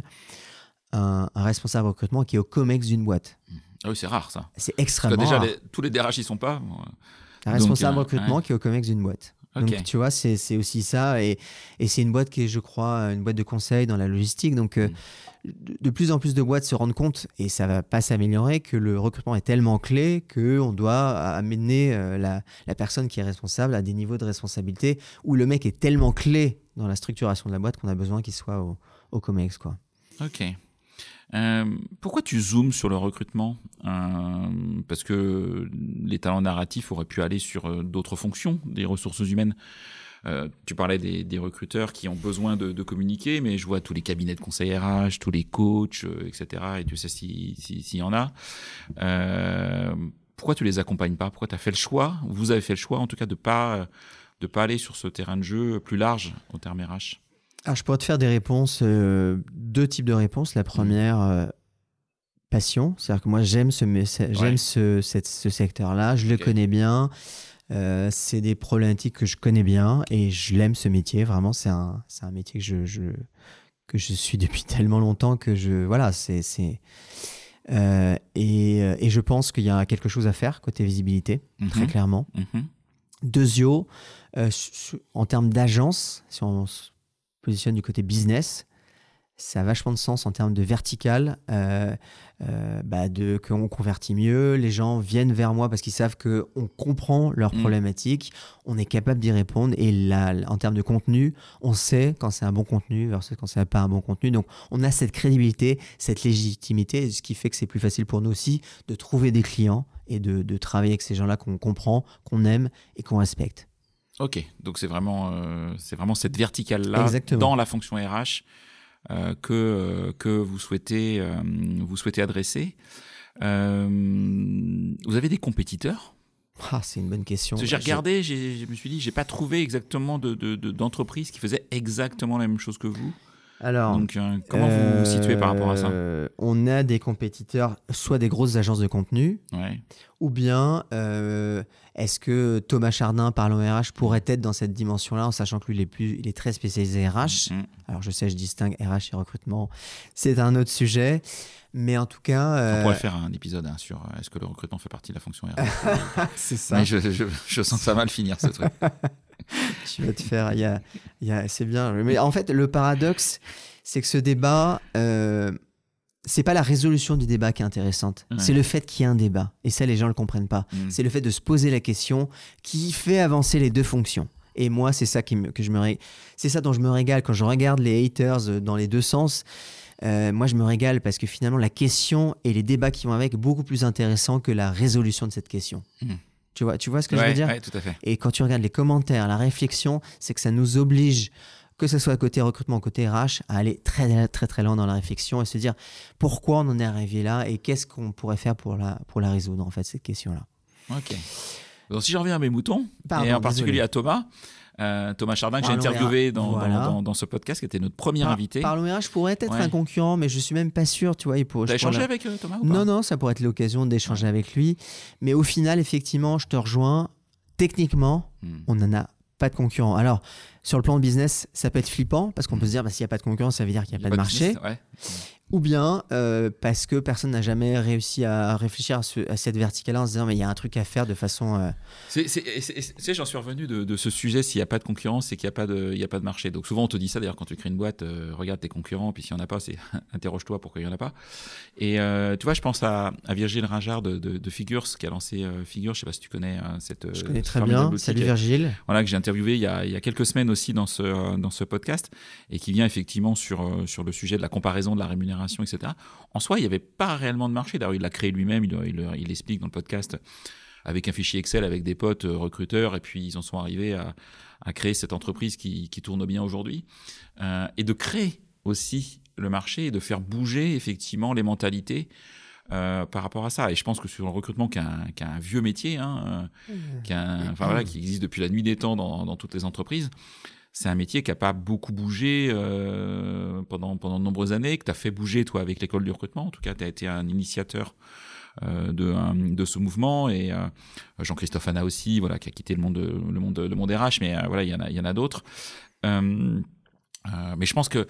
un, un responsable recrutement qui est au COMEX d'une boîte. Ah oui, c'est rare ça. C'est Parce que extrêmement déjà, rare. les- tous les DRH, ils sont pas. Un Donc, responsable euh, recrutement ouais. qui est au COMEX d'une boîte. Donc, tu vois, c'est c'est aussi ça. Et, et c'est une boîte qui est, je crois, une boîte de conseil dans la logistique. Donc, euh, de, de plus en plus de boîtes se rendent compte, et ça va pas s'améliorer, que le recrutement est tellement clé qu'on doit amener euh, la, la personne qui est responsable à des niveaux de responsabilité où le mec est tellement clé dans la structuration de la boîte qu'on a besoin qu'il soit au, au COMEX. Quoi. Ok. Euh, pourquoi tu zoomes sur le recrutement Euh, Parce que les talents narratifs auraient pu aller sur euh, d'autres fonctions des ressources humaines? Tu parlais des, recruteurs qui ont besoin de, communiquer, mais je vois tous les cabinets de conseil RH, tous les coachs, etc. Et tu sais s'il si, s'il y en a. Pourquoi tu les accompagnes pas? Pourquoi tu as fait le choix Vous avez fait le choix, en tout cas, de pas de pas aller sur ce terrain de jeu plus large au terme RH. Alors, je pourrais te faire des réponses, euh, deux types de réponses. La première, euh, passion. C'est-à-dire que moi, j'aime ce, messa- j'aime Ouais. ce, secteur-là. Je le connais bien. Euh, c'est des problématiques que je connais bien et je l'aime ce métier. Vraiment, c'est un, un métier que je, je- que je suis depuis tellement longtemps que je. Voilà, c'est. euh, et, et je pense qu'il y a quelque chose à faire côté visibilité, très Mhm. clairement. Mhm. Deuxio, euh, en termes d'agence, si on positionne du côté business, ça a vachement de sens en termes de vertical, euh, euh, bah de qu'on convertit mieux, les gens viennent vers moi parce qu'ils savent que on comprend leurs Mm. problématiques, on est capable d'y répondre et là, en termes de contenu, on sait quand c'est un bon contenu versus quand c'est pas un bon contenu. Donc on a cette crédibilité, cette légitimité, ce qui fait que c'est plus facile pour nous aussi de trouver des clients et de, de travailler avec ces gens-là qu'on comprend, qu'on aime et qu'on respecte. Ok, donc c'est vraiment, euh, c'est vraiment cette verticale-là dans la fonction RH euh, que, euh, que vous, souhaitez, euh, vous souhaitez adresser. Vous avez des compétiteurs? Ah, c'est une bonne question. J'ai regardé, je me suis dit, j'ai pas trouvé exactement de, de- de- d'entreprise qui faisait exactement la même chose que vous. Alors, Donc, euh, comment vous vous situez par rapport à ça Euh, On a des compétiteurs, soit des grosses agences de contenu, Ouais. ou bien euh, est-ce que Thomas Chardin, parlons RH, pourrait être dans cette dimension-là, en sachant que lui, il est, plus, il est très spécialisé RH. Mm. Alors, je sais, je distingue RH et recrutement, c'est un autre sujet. Mais en tout cas, On pourrait faire un épisode hein, sur euh, est-ce que le recrutement fait partie de la fonction RH. c'est ça. Mais je, je- je sens que ça va mal finir ce truc. Tu vas te faire. il Y a, il y a- c'est bien. Mais en fait, le paradoxe, c'est que ce débat, euh, c'est pas la résolution du débat qui est intéressante. Ouais. C'est le fait qu'il y ait un débat. Et ça, les gens le comprennent pas. Mm. C'est le fait de se poser la question qui fait avancer les deux fonctions. Et moi, c'est ça qui me, que je me ré- c'est ça dont je me régale quand je regarde les haters euh, dans les deux sens. Euh, moi, je me régale parce que finalement, la question et les débats qui vont avec sont beaucoup plus intéressants que la résolution de cette question. Mm. Tu vois, tu vois ce que je veux dire ouais, tout à fait. et quand tu regardes les commentaires, la réflexion, c'est que ça nous oblige, que ce soit côté recrutement, côté RH, à aller très très très loin dans la réflexion et se dire pourquoi on en est arrivé là et qu'est-ce qu'on pourrait faire pour la, pour la résoudre, en fait, cette question-là. Ok. Donc, si j'en reviens à mes moutons, Pardon, et en particulier à Thomas, euh, Thomas Chardin, que j'ai interviewé dans, dans- Voilà. dans, dans ce podcast, qui était notre premier Par- invité. Parlons RH pourrait être Ouais. un concurrent, mais je suis même pas sûr, tu vois. Il pourrait, T'as échangé avec euh, Thomas ou pas Non, non, ça pourrait être l'occasion d'échanger avec lui. Mais au final, effectivement, je te rejoins. Techniquement, Hmm. on n'en a pas de concurrent. Alors, sur le plan de business, ça peut être flippant parce qu'on peut se dire, bah, s'il n'y a pas de concurrence, ça veut dire qu'il n'y a pas de marché. business, ouais. Ou bien euh, parce que personne n'a jamais réussi à réfléchir à, ce- à cette verticale en se disant, mais il y a un truc à faire de façon. euh, Tu sais, j'en suis revenu de, de ce sujet. S'il n'y a pas de concurrence, c'est qu'il n'y a, pas de- il y a pas de marché. Donc souvent, on te dit ça d'ailleurs quand tu crées une boîte, euh, regarde tes concurrents, puis s'il n'y en a pas, c'est interroge-toi pourquoi il n'y en a pas. Et tu vois, je pense à, à Virgile Ringard de, de, de Figures, qui a lancé Figures. Je sais pas si tu connais euh, cette. je connais très bien. Salut Virgile. voilà, que j'ai interviewé il y, a, il y a quelques semaines aussi dans ce, euh, dans ce podcast, et qui vient effectivement sur, euh, sur le sujet de la comparaison de la rémunération, etc. En soi, il n'y avait pas réellement de marché. D'ailleurs, il l'a créé lui-même, il, il, il explique dans le podcast, avec un fichier Excel, avec des potes euh, recruteurs, et puis ils en sont arrivés à, à créer cette entreprise qui, tourne bien aujourd'hui, Euh, et de créer aussi le marché et de faire bouger effectivement les mentalités. Euh, par rapport à ça. Et je pense que sur le recrutement, qui est un, qui est un vieux métier, hein, euh, qui, a un- enfin, voilà, qui existe depuis la nuit des temps dans, dans toutes les entreprises. C'est un métier qui n'a pas beaucoup bougé euh, pendant, pendant de nombreuses années, que tu as fait bouger, toi, avec l'école du recrutement. En tout cas, tu as été un initiateur euh, de, un- de ce mouvement. Et euh, Jean-Christophe Anna aussi, voilà, qui a quitté le monde, le monde, le monde RH, mais voilà, il y en a, il y en a d'autres. Mais je pense que,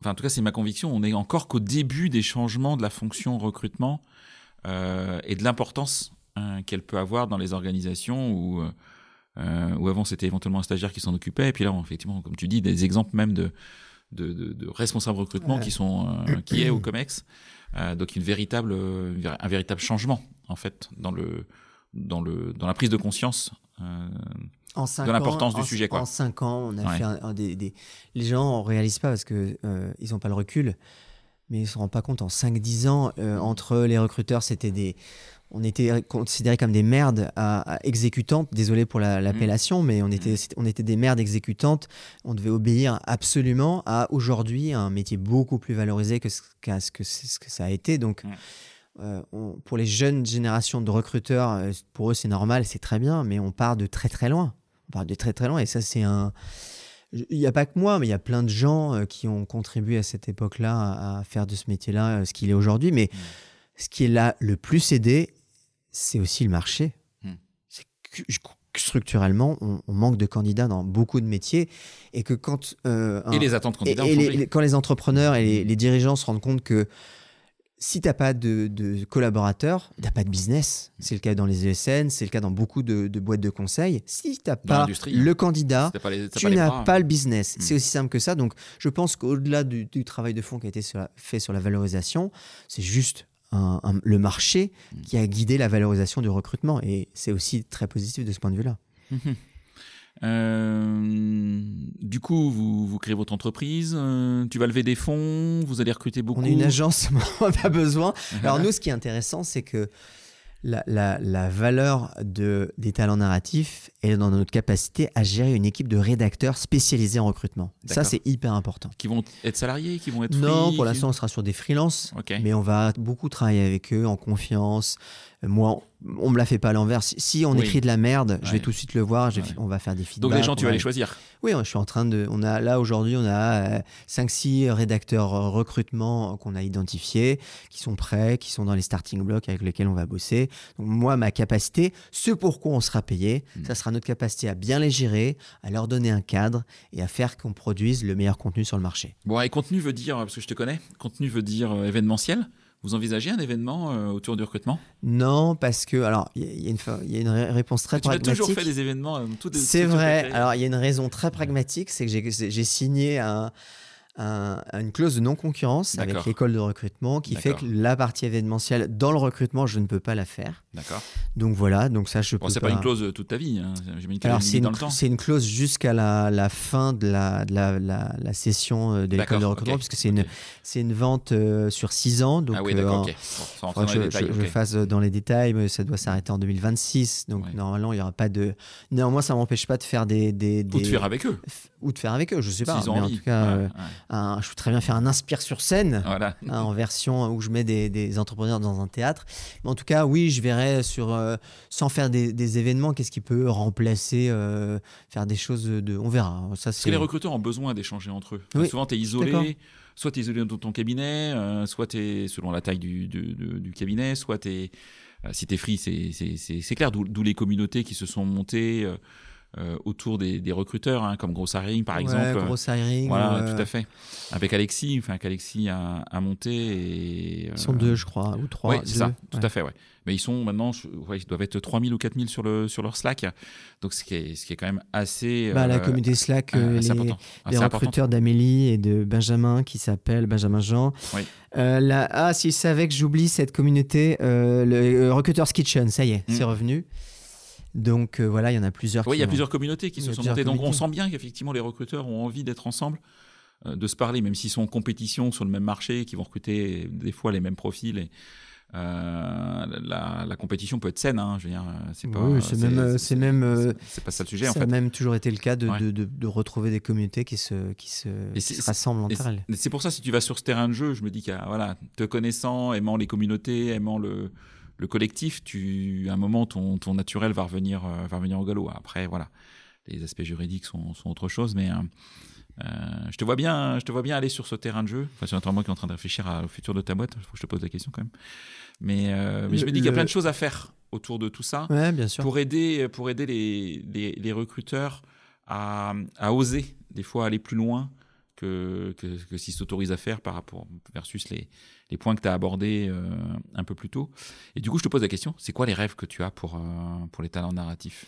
enfin, en tout cas, c'est ma conviction, on est encore qu'au début des changements de la fonction recrutement euh, et de l'importance euh, qu'elle peut avoir dans les organisations où, euh, où avant c'était éventuellement un stagiaire qui s'en occupait, et puis là, on- effectivement, comme tu dis, des exemples même de, de, de- de responsables recrutement Ouais. qui sont euh, qui est au Comex, donc une véritable, un véritable changement en fait dans le dans le dans la prise de conscience. Euh, En cinq de l'importance du en- sujet, quoi. En 5 ans, on a Ouais. fait un, un des, des- Les gens ne réalisent pas parce qu'ils n'ont pas le recul, mais ils ne se rendent pas compte. En 5-10 ans, euh, entre les recruteurs, c'était des. On était considérés comme des merdes à, à exécutantes. Désolé pour la- l'appellation, mais on était, c'était- on était des merdes exécutantes. On devait obéir absolument à aujourd'hui un métier beaucoup plus valorisé que ce, qu'à ce que, c'est- ce que ça a été. Donc, Ouais. Euh, on- pour les jeunes générations de recruteurs, euh, pour eux, c'est normal, c'est très bien, mais on part de très très loin. On part de très très loin et ça, c'est un. Il n'y a pas que moi, mais il y a plein de gens euh, qui ont contribué à cette époque-là à, à faire de ce métier-là ce qu'il est aujourd'hui. Mais Mm. ce qui est là le plus aidé, c'est aussi le marché. Mm. C'est structurellement, on, on manque de candidats dans beaucoup de métiers et que quand et les attentes candidats et les- changé. les- quand les entrepreneurs et les, les dirigeants se rendent compte que si tu n'as pas de, de collaborateurs, tu n'as pas de business. C'est le cas dans les ESN, c'est le cas dans beaucoup de, de boîtes de conseil. Si tu n'as pas hein. le candidat, Si t'as pas les- t'as tu n'as bras. pas le business. Mm. C'est aussi simple que ça. Donc, je pense qu'au-delà du, du travail de fond qui a été sur la- fait sur la valorisation, c'est juste un- un- le marché Mm. qui a guidé la valorisation du recrutement. Et c'est aussi très positif de ce point de vue-là. Euh, du coup, vous, vous créez votre entreprise, euh, tu vas lever des fonds, vous allez recruter beaucoup. On est une agence, on n'a pas besoin. Alors, nous, ce qui est intéressant, c'est que la, la- la valeur de, des talents narratifs est dans notre capacité à gérer une équipe de rédacteurs spécialisés en recrutement. Ça, c'est hyper important. Qui vont être salariés, qui vont être Non, free, pour qui- l'instant, on sera sur des freelances. Mais on va beaucoup travailler avec eux en confiance. Euh, Moi, on me la fait pas à l'envers. Si, on Oui. écrit de la merde, je Ouais. vais tout de suite le voir. je vais- Ouais. On va faire des feedbacks. Donc les gens, tu vas va- les choisir. Oui, je suis en train de. On a là aujourd'hui, on a 5-6 rédacteurs euh, recrutement qu'on a identifiés, qui sont prêts, qui sont dans les starting blocks avec lesquels on va bosser. Donc moi, ma capacité, ce pourquoi on sera payé, Mm. ça sera notre capacité à bien les gérer, à leur donner un cadre et à faire qu'on produise le meilleur contenu sur le marché. Bon, et contenu veut dire, parce que je te connais, contenu veut dire euh, événementiel. Vous envisagez un événement euh, autour du recrutement? Non, parce que alors il y, a- il y a une réponse très Tu as pragmatique. toujours fait des événements. euh, C'est vrai. Alors, il y a une raison très pragmatique, c'est que j'ai- signé un- un- une clause de non-concurrence avec l'école de recrutement qui fait que la partie événementielle dans le recrutement, je ne peux pas la faire. D'accord. Donc voilà, donc ça, je Bon, peux c'est pas une clause euh, toute ta vie. Hein. Alors, est c'est une, c'est une clause jusqu'à la, la fin de la, de la, la- la session euh, de l'école de recrutement, puisque c'est une, c'est une vente euh, sur 6 ans. Donc, ah oui, d'accord, ok. Bon, les je, détails. je- je ok. fasse dans les détails, mais ça doit s'arrêter en 2026. Donc Ouais. normalement, il n'y aura pas de. Néanmoins, ça ne m'empêche pas de faire des, des, Ou de faire avec eux. ou de faire avec eux, je sais pas. Ont Mais en tout cas, Ouais, ouais. un- je peux très bien faire un inspire sur scène. Voilà. hein, en version où je mets des, des entrepreneurs dans un théâtre. Mais en tout cas, oui, je verrai sur, euh, sans faire des, des événements, qu'est-ce qui peut remplacer, euh, faire des choses de. On verra. Ça, Parce que les recruteurs ont besoin d'échanger entre eux. Oui, Souvent, tu es isolé. Soit tu es isolé dans ton cabinet, euh, soit tu es selon la taille du, du, du- du cabinet, soit tu es. si tu es free, c'est- clair. D'où les communautés qui se sont montées euh, euh, autour des, des recruteurs, hein, comme Gross Hiring par Ouais, exemple. gros hiring. Voilà, euh, tout à fait. Avec Alexis, enfin qu'Alexis a, a monté et. Ils sont deux, je crois, ou trois. Oui, c'est ça, tout Ouais. à fait, ouais. Mais ils sont maintenant, ouais, ils doivent être 3000 ou 4000 sur, le, sur leur Slack. Donc, ce qui est, ce qui est quand même assez. Bah, la euh, communauté Slack, euh, euh, les, important. des Assez important. recruteurs d'Amélie et de Benjamin qui s'appelle Benjamin Jean. Oui. Euh, la- ah, s'ils savaient que j'oublie cette communauté, euh, le euh, Recruiters Kitchen, ça y est, Mm. c'est revenu. Donc euh, voilà, il y en a plusieurs. Oui, il y a ont- plusieurs communautés qui se sont montées. Donc, on sent bien qu'effectivement, les recruteurs ont envie d'être ensemble, euh, de se parler, même s'ils sont en compétition sur le même marché, qui vont recruter des fois les mêmes profils. Et, euh, la, la compétition peut être saine, hein, je veux dire, c'est pas. Oui, c'est même, c'est même, c'est- c'est pas ça le sujet, en ça fait. a même toujours été le cas de, Ouais. de, de- de retrouver des communautés qui se, qui se, qui se rassemblent entre elles. c'est- C'est pour ça, si tu vas sur ce terrain de jeu, je me dis qu'à voilà, te connaissant, aimant les communautés, aimant le, le collectif, tu, à un moment, ton, ton naturel va revenir, euh, va revenir au galop. Après, voilà, les aspects juridiques sont, sont autre chose, mais euh, euh, je te vois bien, je te vois bien aller sur ce terrain de jeu. Enfin, c'est notamment moi qui est en train de réfléchir à- au futur de ta boîte. Il faut que je te pose la question quand même. Mais, euh, mais je me dis qu'il y a le- plein de choses à faire autour de tout ça Ouais, bien sûr. pour aider, pour aider les, les, les recruteurs à, à oser des fois aller plus loin que, que, que s'ils s'autorisent à faire par rapport versus les, les points que tu as abordés euh, un peu plus tôt. Et du coup, je te pose la question, c'est quoi les rêves que tu as pour, euh, pour les talents narratifs?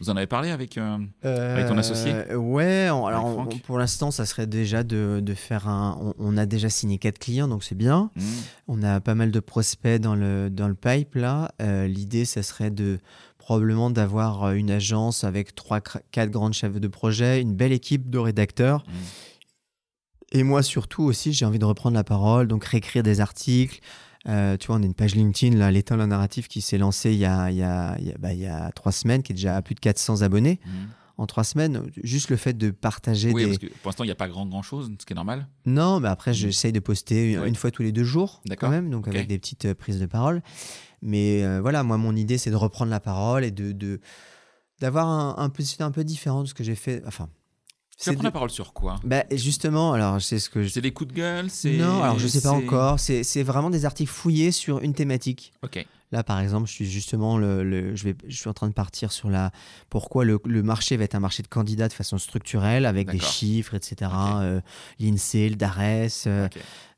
Vous en avez parlé avec... euh, Avec ton associé? Ouais, on- alors on- pour l'instant, ça serait déjà de, de faire un. On, on a déjà signé quatre clients, donc c'est bien. hmm, On a pas mal de prospects dans le, dans le pipe là. Euh, L'idée, ça serait de probablement d'avoir une agence avec trois, cra- quatre grandes chefs de projet, une belle équipe de rédacteurs. hmm. Et moi, surtout aussi, j'ai envie de reprendre la parole, donc réécrire des articles. Euh, tu vois, on a une page LinkedIn, là, l'état narratif, qui s'est lancée il y, a, il, y a, il, y a, bah, il y a trois semaines, qui est déjà à plus de 400 abonnés hmm. en trois semaines. Juste le fait de partager Oui, des. parce que pour l'instant, il n'y a pas grand, grand chose, ce qui est normal. Non, mais après, Mm. j'essaye de poster une, Ouais. une fois tous les deux jours, quand même, donc avec des petites euh, prises de parole. Mais euh, voilà, moi, mon idée, c'est de reprendre la parole et de. d'avoir un, un un peu différent de ce que j'ai fait. Enfin. Tu vas c'est prendre la parole sur quoi? Bah, justement, alors c'est ce que je C'est des coups de gueule. Non, alors je sais pas encore. C'est vraiment des articles fouillés sur une thématique. Ok. Là, par exemple, je suis justement le, le- je, vais, je suis en train de partir sur la pourquoi le, le marché va être un marché de candidats de façon structurelle avec des chiffres, etc. Ok. Euh, L'INSEE, le DARES, euh,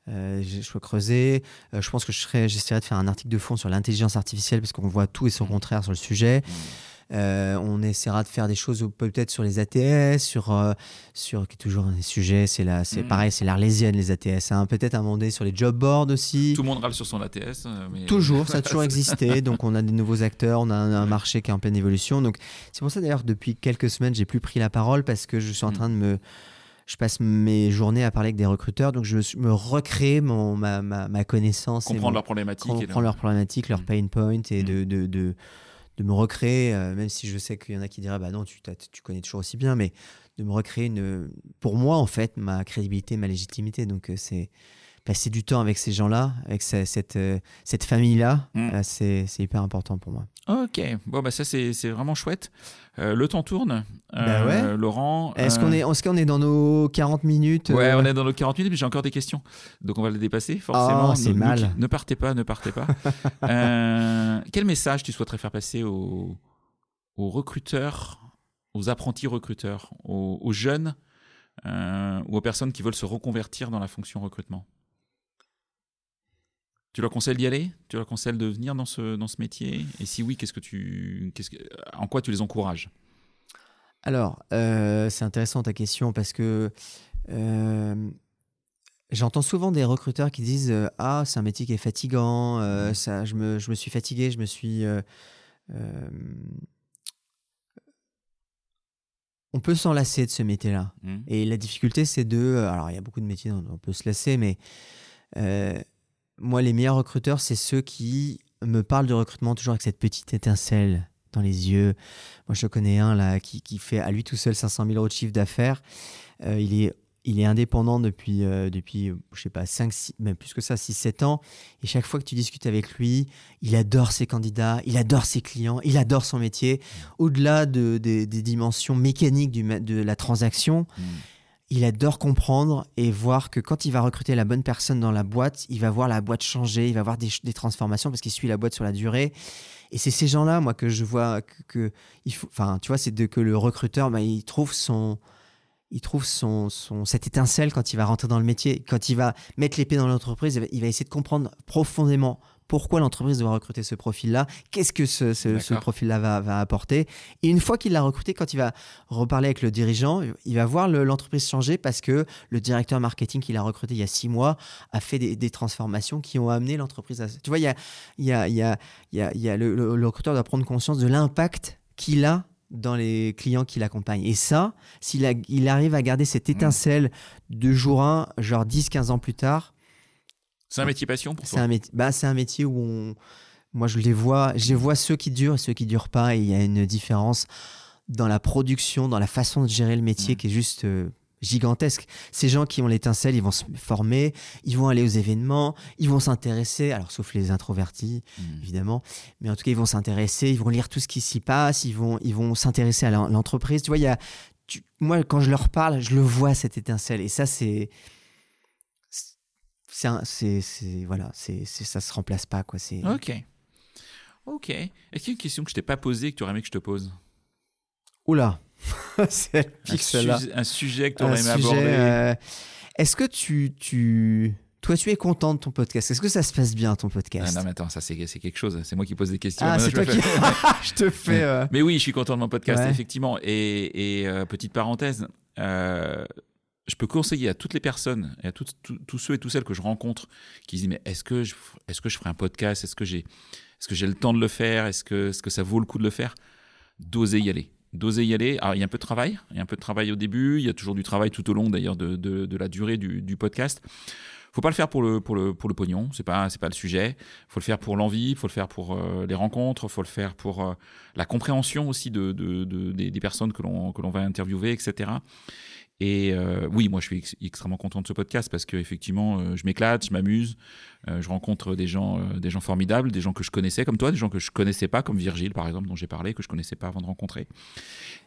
euh, je, peux creuser. Euh, je pense que je serais, j'essaierai de faire un article de fond sur l'intelligence artificielle parce qu'on voit tout et son contraire sur le sujet. Euh, on essaiera de faire des choses peut-être sur les ATS, sur, euh, sur qui est toujours un des sujets. C'est là, c'est Mhm. pareil, c'est l'arlésienne les ATS. hein. Peut-être un moment donné sur les job boards aussi. Tout le monde râle sur son ATS. euh, Mais... Toujours, ça a toujours existé. Donc, on a des nouveaux acteurs, on a un, un marché qui est en pleine évolution. Donc, c'est pour ça d'ailleurs, depuis quelques semaines, j'ai plus pris la parole parce que je suis en Mm. train de me. Je passe mes journées à parler avec des recruteurs, donc je me recrée mon, ma, ma, ma connaissance. et Comprendre leurs problématiques. comprendre leurs problématiques, leurs Mm. pain points et Mm. de, de, de, de me recréer, euh, même si je sais qu'il y en a qui diraient bah non, tu, tu connais toujours aussi bien, mais de me recréer une, pour moi en fait ma crédibilité, ma légitimité. Donc euh, c'est passer du temps avec ces gens-là, avec cette, euh, cette famille-là, Mm. euh, c'est hyper important pour moi. Ok, bon bah ça c'est vraiment chouette. Euh, le temps tourne. Bah ouais. Laurent. Est-ce euh, qu'on est, est, qu'on est dans nos 40 minutes Ouais, on est dans nos 40 minutes, mais j'ai encore des questions. Donc on va les dépasser, forcément. Oh, c'est mal. Ne, partez pas, ne partez pas. Quel message tu souhaiterais faire passer aux, aux recruteurs, aux apprentis recruteurs, aux, aux jeunes ou aux personnes qui veulent se reconvertir dans la fonction recrutement? Tu leur conseilles d'y aller? Tu leur conseilles de venir dans ce, dans ce métier? Et si oui, qu'est-ce que tu, qu'est-ce que, en quoi tu les encourages? Alors, euh, c'est intéressant ta question parce que euh, j'entends souvent des recruteurs qui disent euh, Ah, c'est un métier qui est fatigant, ça, je, me, je me suis fatigué, je me suis. on peut s'enlacer de ce métier-là. Hmm Et la difficulté, c'est de. Alors, il y a beaucoup de métiers dont on peut se lasser, mais moi, les meilleurs recruteurs, c'est ceux qui me parlent de recrutement toujours avec cette petite étincelle dans les yeux. Moi, je connais un là qui, qui fait à lui tout seul 500 000 euros de chiffre d'affaires. Euh, il est. Il est indépendant depuis, euh, depuis je sais pas, 5, 6, même plus que ça, 6, 7 ans. Et chaque fois que tu discutes avec lui, il adore ses candidats, il adore ses clients, il adore son métier. Au-delà de, des- dimensions mécaniques du de la transaction, Hmm. Il adore comprendre et voir que quand il va recruter la bonne personne dans la boîte, il va voir la boîte changer, il va voir des, des transformations parce qu'il suit la boîte sur la durée. Et c'est ces gens-là, moi, que je vois que, il faut, enfin, tu vois, c'est que le recruteur, bah, il trouve son, il trouve son, son, cette étincelle quand il va rentrer dans le métier, quand il va mettre l'épée dans l'entreprise, il va essayer de comprendre profondément pourquoi l'entreprise doit recruter ce profil-là, qu'est-ce que ce, ce- ce D'accord. profil-là va, va apporter. Et une fois qu'il l'a recruté, quand il va reparler avec le dirigeant, il va voir le- l'entreprise changer parce que le directeur marketing qu'il a recruté il y a six mois a fait des, des transformations qui ont amené l'entreprise à... Tu vois, il y a, il y a, il y a, il y a, il y a le, le- le recruteur doit prendre conscience de l'impact qu'il a dans les clients qui l'accompagnent. Et ça, s'il il arrive à garder cette étincelle de jour 1, genre 10-15 ans plus tard, C'est un métier passion pour c'est toi un, métier, bah, c'est un métier où on, moi je les vois, je les vois ceux qui durent et ceux qui durent pas. Et il y a une différence dans la production, dans la façon de gérer le métier Mm. qui est juste euh, gigantesque. Ces gens qui ont l'étincelle, ils vont se former, ils vont aller aux événements, ils vont s'intéresser, alors sauf les introvertis Hmm. évidemment, mais en tout cas ils vont s'intéresser, ils vont lire tout ce qui s'y passe, ils vont, ils vont s'intéresser à l'en- l'entreprise. Tu vois, il y a, tu- moi quand je leur parle, je le vois cette étincelle et ça c'est c'est un- voilà c'est ça se remplace pas quoi c'est Ok. Ok. Est-ce qu'il y a une question que je t'ai pas posée que tu aurais aimé que je te pose? Oula c'est un, sujet- un sujet que tu Un aurais aimé sujet, aborder euh, est-ce que tu tu toi tu es content de ton podcast? Est-ce que ça se passe bien ton Ah podcast? non, mais attends, ça c'est quelque chose. C'est moi qui pose des questions. Ah, c'est toi qui faire- je te fais euh, Mais oui, je suis content de mon podcast, Ouais. effectivement. Et, et, euh, petite parenthèse, euh, je peux conseiller à toutes les personnes et à toutes- tous ceux et toutes celles que je rencontre qui se disent mais est-ce que je, est-ce que je ferai un podcast? Est-ce que j'ai est-ce que j'ai le temps de le faire? Est-ce que, est-ce que ça vaut le coup de le faire? D'oser y aller. D'oser y aller. Alors, il y a un peu de travail. Il y a un peu de travail au début. Il y a toujours du travail tout au long, d'ailleurs, de, de, de la durée du, du podcast. Faut pas le faire pour le, pour le, pour le pognon. C'est pas, c'est pas le sujet. Faut le faire pour l'envie. Faut le faire pour euh, les rencontres. Faut le faire pour euh, la compréhension aussi de, de- des, des personnes que l'on, que l'on va interviewer, etc. Et euh, oui, moi, je suis ex- extrêmement content de ce podcast parce que effectivement, euh, je m'éclate, je m'amuse, euh, je rencontre des gens, euh, des gens formidables, des gens que je connaissais comme toi, des gens que je connaissais pas, comme Virgile par exemple, dont j'ai parlé, que je connaissais pas avant de rencontrer.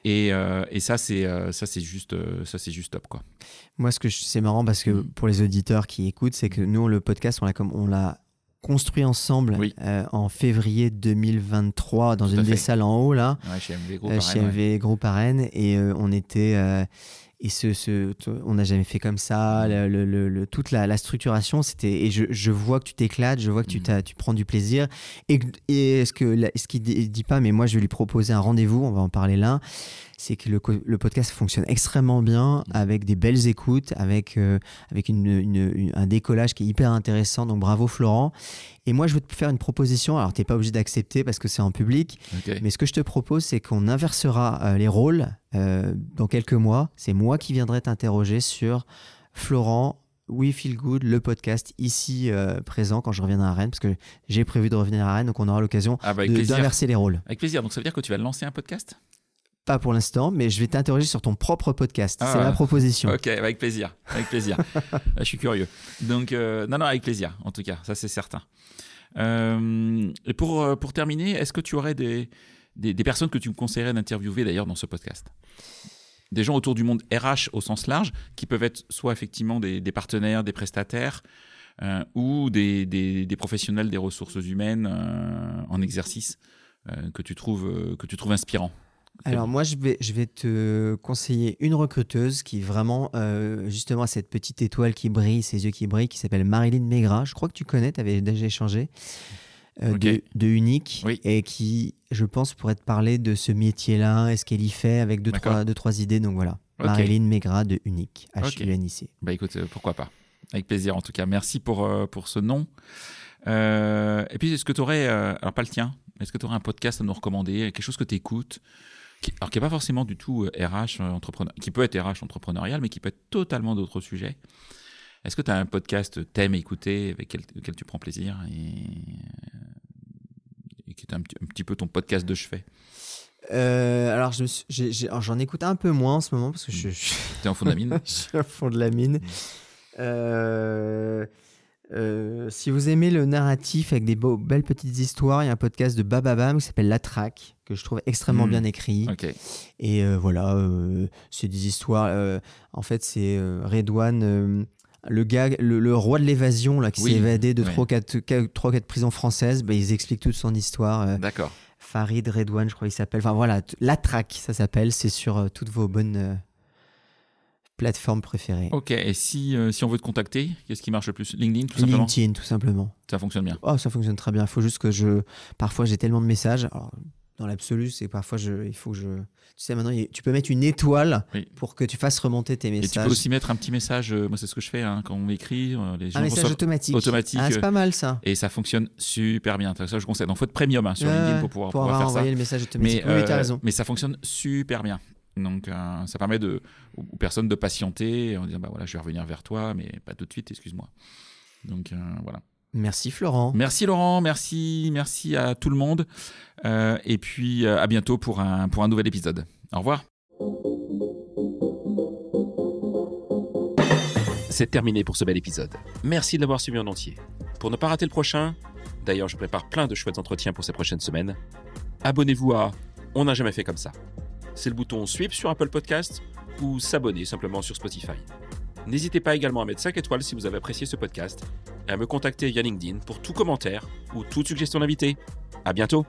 Et, et ça, c'est ça, c'est juste, ça, c'est juste top, quoi. Moi, ce que c'est marrant parce que Mm. pour les auditeurs qui écoutent, c'est que nous, le podcast, on l'a comme on l'a construit ensemble Oui. euh, en février 2023 dans Tout une des salles en haut là, Ouais, chez MV Group, euh, pareil, chez ouais. MV Group Arène, et euh, on était et ce, ce, on n'a jamais fait comme ça. Le, le, le, toute la, la structuration, c'était. Et je, je, vois que tu t'éclates, je vois que tu, Mhm. tu prends du plaisir. Et, et ce que ce qu'il dit, dit pas, mais moi je vais lui proposer un rendez-vous. On va en parler là. C'est que le, podcast fonctionne extrêmement bien, avec des belles écoutes, avec euh, avec une, une- une- un décollage qui est hyper intéressant. Donc bravo Florent. Et moi je veux te faire une proposition. Alors t'es pas obligé d'accepter parce que c'est en public. Mais ce que je te propose, c'est qu'on inversera euh, les rôles euh, dans quelques mois. C'est moi qui viendrai t'interroger sur Florent, We Feel Good, le podcast ici euh, présent quand je reviendrai à Rennes, parce que j'ai prévu de revenir à Rennes, donc on aura l'occasion Ah bah d'inverser les rôles. Avec plaisir. Donc ça veut dire que tu vas lancer un podcast? Pas pour l'instant, mais je vais t'interroger sur ton propre podcast. Ah c'est ma proposition. Ok, avec plaisir, avec plaisir. Euh, je suis curieux. Donc, euh, non, non, avec plaisir, en tout cas, ça c'est certain. Euh, et pour, euh, pour terminer, est-ce que tu aurais des, des, des personnes que tu me conseillerais d'interviewer d'ailleurs dans ce podcast? Des gens autour du monde RH au sens large, qui peuvent être soit effectivement des, des partenaires, des prestataires, euh, ou des, des, professionnels des ressources humaines en exercice que, tu trouves, que tu trouves inspirants. Alors moi, je vais, je vais te conseiller une recruteuse qui vraiment, euh, justement, a cette petite étoile qui brille, ses yeux qui brillent, qui s'appelle Marilyn Maigrat. Je crois que tu connais, tu avais déjà échangé. euh, de, de Unique Oui. et qui, je pense, pourrait te parler de ce métier-là et ce qu'elle y fait avec deux trois, deux, trois idées. Donc voilà. Marilyn Maigrat de Unique, Ok. H-U-N-I-C. Bah écoute, euh, pourquoi pas. Avec plaisir en tout cas. Merci pour, euh, pour ce nom. Et puis, est-ce que tu aurais, alors pas le tien, est-ce que tu aurais un podcast à nous recommander, quelque chose que tu écoutes, qui, alors qui n'est pas forcément du tout euh, RH euh, entrepreneur, qui peut être RH entrepreneurial, mais qui peut être totalement d'autres sujets. Est-ce que tu as un podcast thème écouter avec quel- auquel tu prends plaisir et, et qui est un, petit- un petit peu ton podcast de chevet? Euh, alors, je j'en écoute un peu moins en ce moment parce que je, je- Tu es en fond de la mine? Je suis au fond de la mine. Euh, euh, si vous aimez le narratif avec des beaux- belles petites histoires, il y a un podcast de Bababam qui s'appelle La Traque, que je trouve extrêmement Mm. bien écrit. Et euh, voilà, euh, c'est des histoires. en fait, c'est Redouane, le gars, le, le roi de l'évasion là, qui Oui, s'est évadé de ouais. 3 4, prisons françaises. Bah, ils expliquent toute son histoire. D'accord. Farid Redouane, je crois qu'il s'appelle. Enfin voilà, La Traque, ça s'appelle. C'est sur toutes vos bonnes euh, plateformes préférées. Ok. Et si, euh, si on veut te contacter, qu'est-ce qui marche le plus? LinkedIn, tout simplement? LinkedIn, tout simplement. Ça fonctionne bien. Oh, ça fonctionne très bien. Il faut juste que je. Parfois, j'ai tellement de messages. Alors, dans l'absolu, c'est que parfois, je... il faut que je. Tu sais, maintenant, il- tu peux mettre une étoile Oui. pour que tu fasses remonter tes Et messages. tu peux aussi mettre un petit message, euh, moi c'est ce que je fais hein, quand on m'écrit, euh, les gens un message automatique. automatique, Ah, c'est euh, pas mal ça. et ça fonctionne super bien. Ça je conseille. Donc faut être premium hein, sur LinkedIn pour pouvoir, pour pouvoir avoir faire ça. envoyé le message automatique. Mais, oui, tu as euh, raison. mais ça fonctionne super bien. Donc euh, ça permet de, aux personnes de patienter en disant bah voilà je vais revenir vers toi mais pas tout de suite excuse-moi. Donc euh, voilà. Merci Florent. Merci Laurent, merci merci à tout le monde Euh, et puis euh, à bientôt pour un pour un nouvel épisode. Au revoir. C'est terminé pour ce bel épisode. Merci de l'avoir suivi en entier. Pour ne pas rater le prochain, d'ailleurs je prépare plein de chouettes entretiens pour ces prochaines semaines, abonnez-vous à On n'a jamais fait comme ça. C'est le bouton Sweep sur Apple Podcast ou s'abonner simplement sur Spotify. N'hésitez pas également à mettre 5 étoiles si vous avez apprécié ce podcast et à me contacter via LinkedIn pour tout commentaire ou toute suggestion d'invité. À bientôt!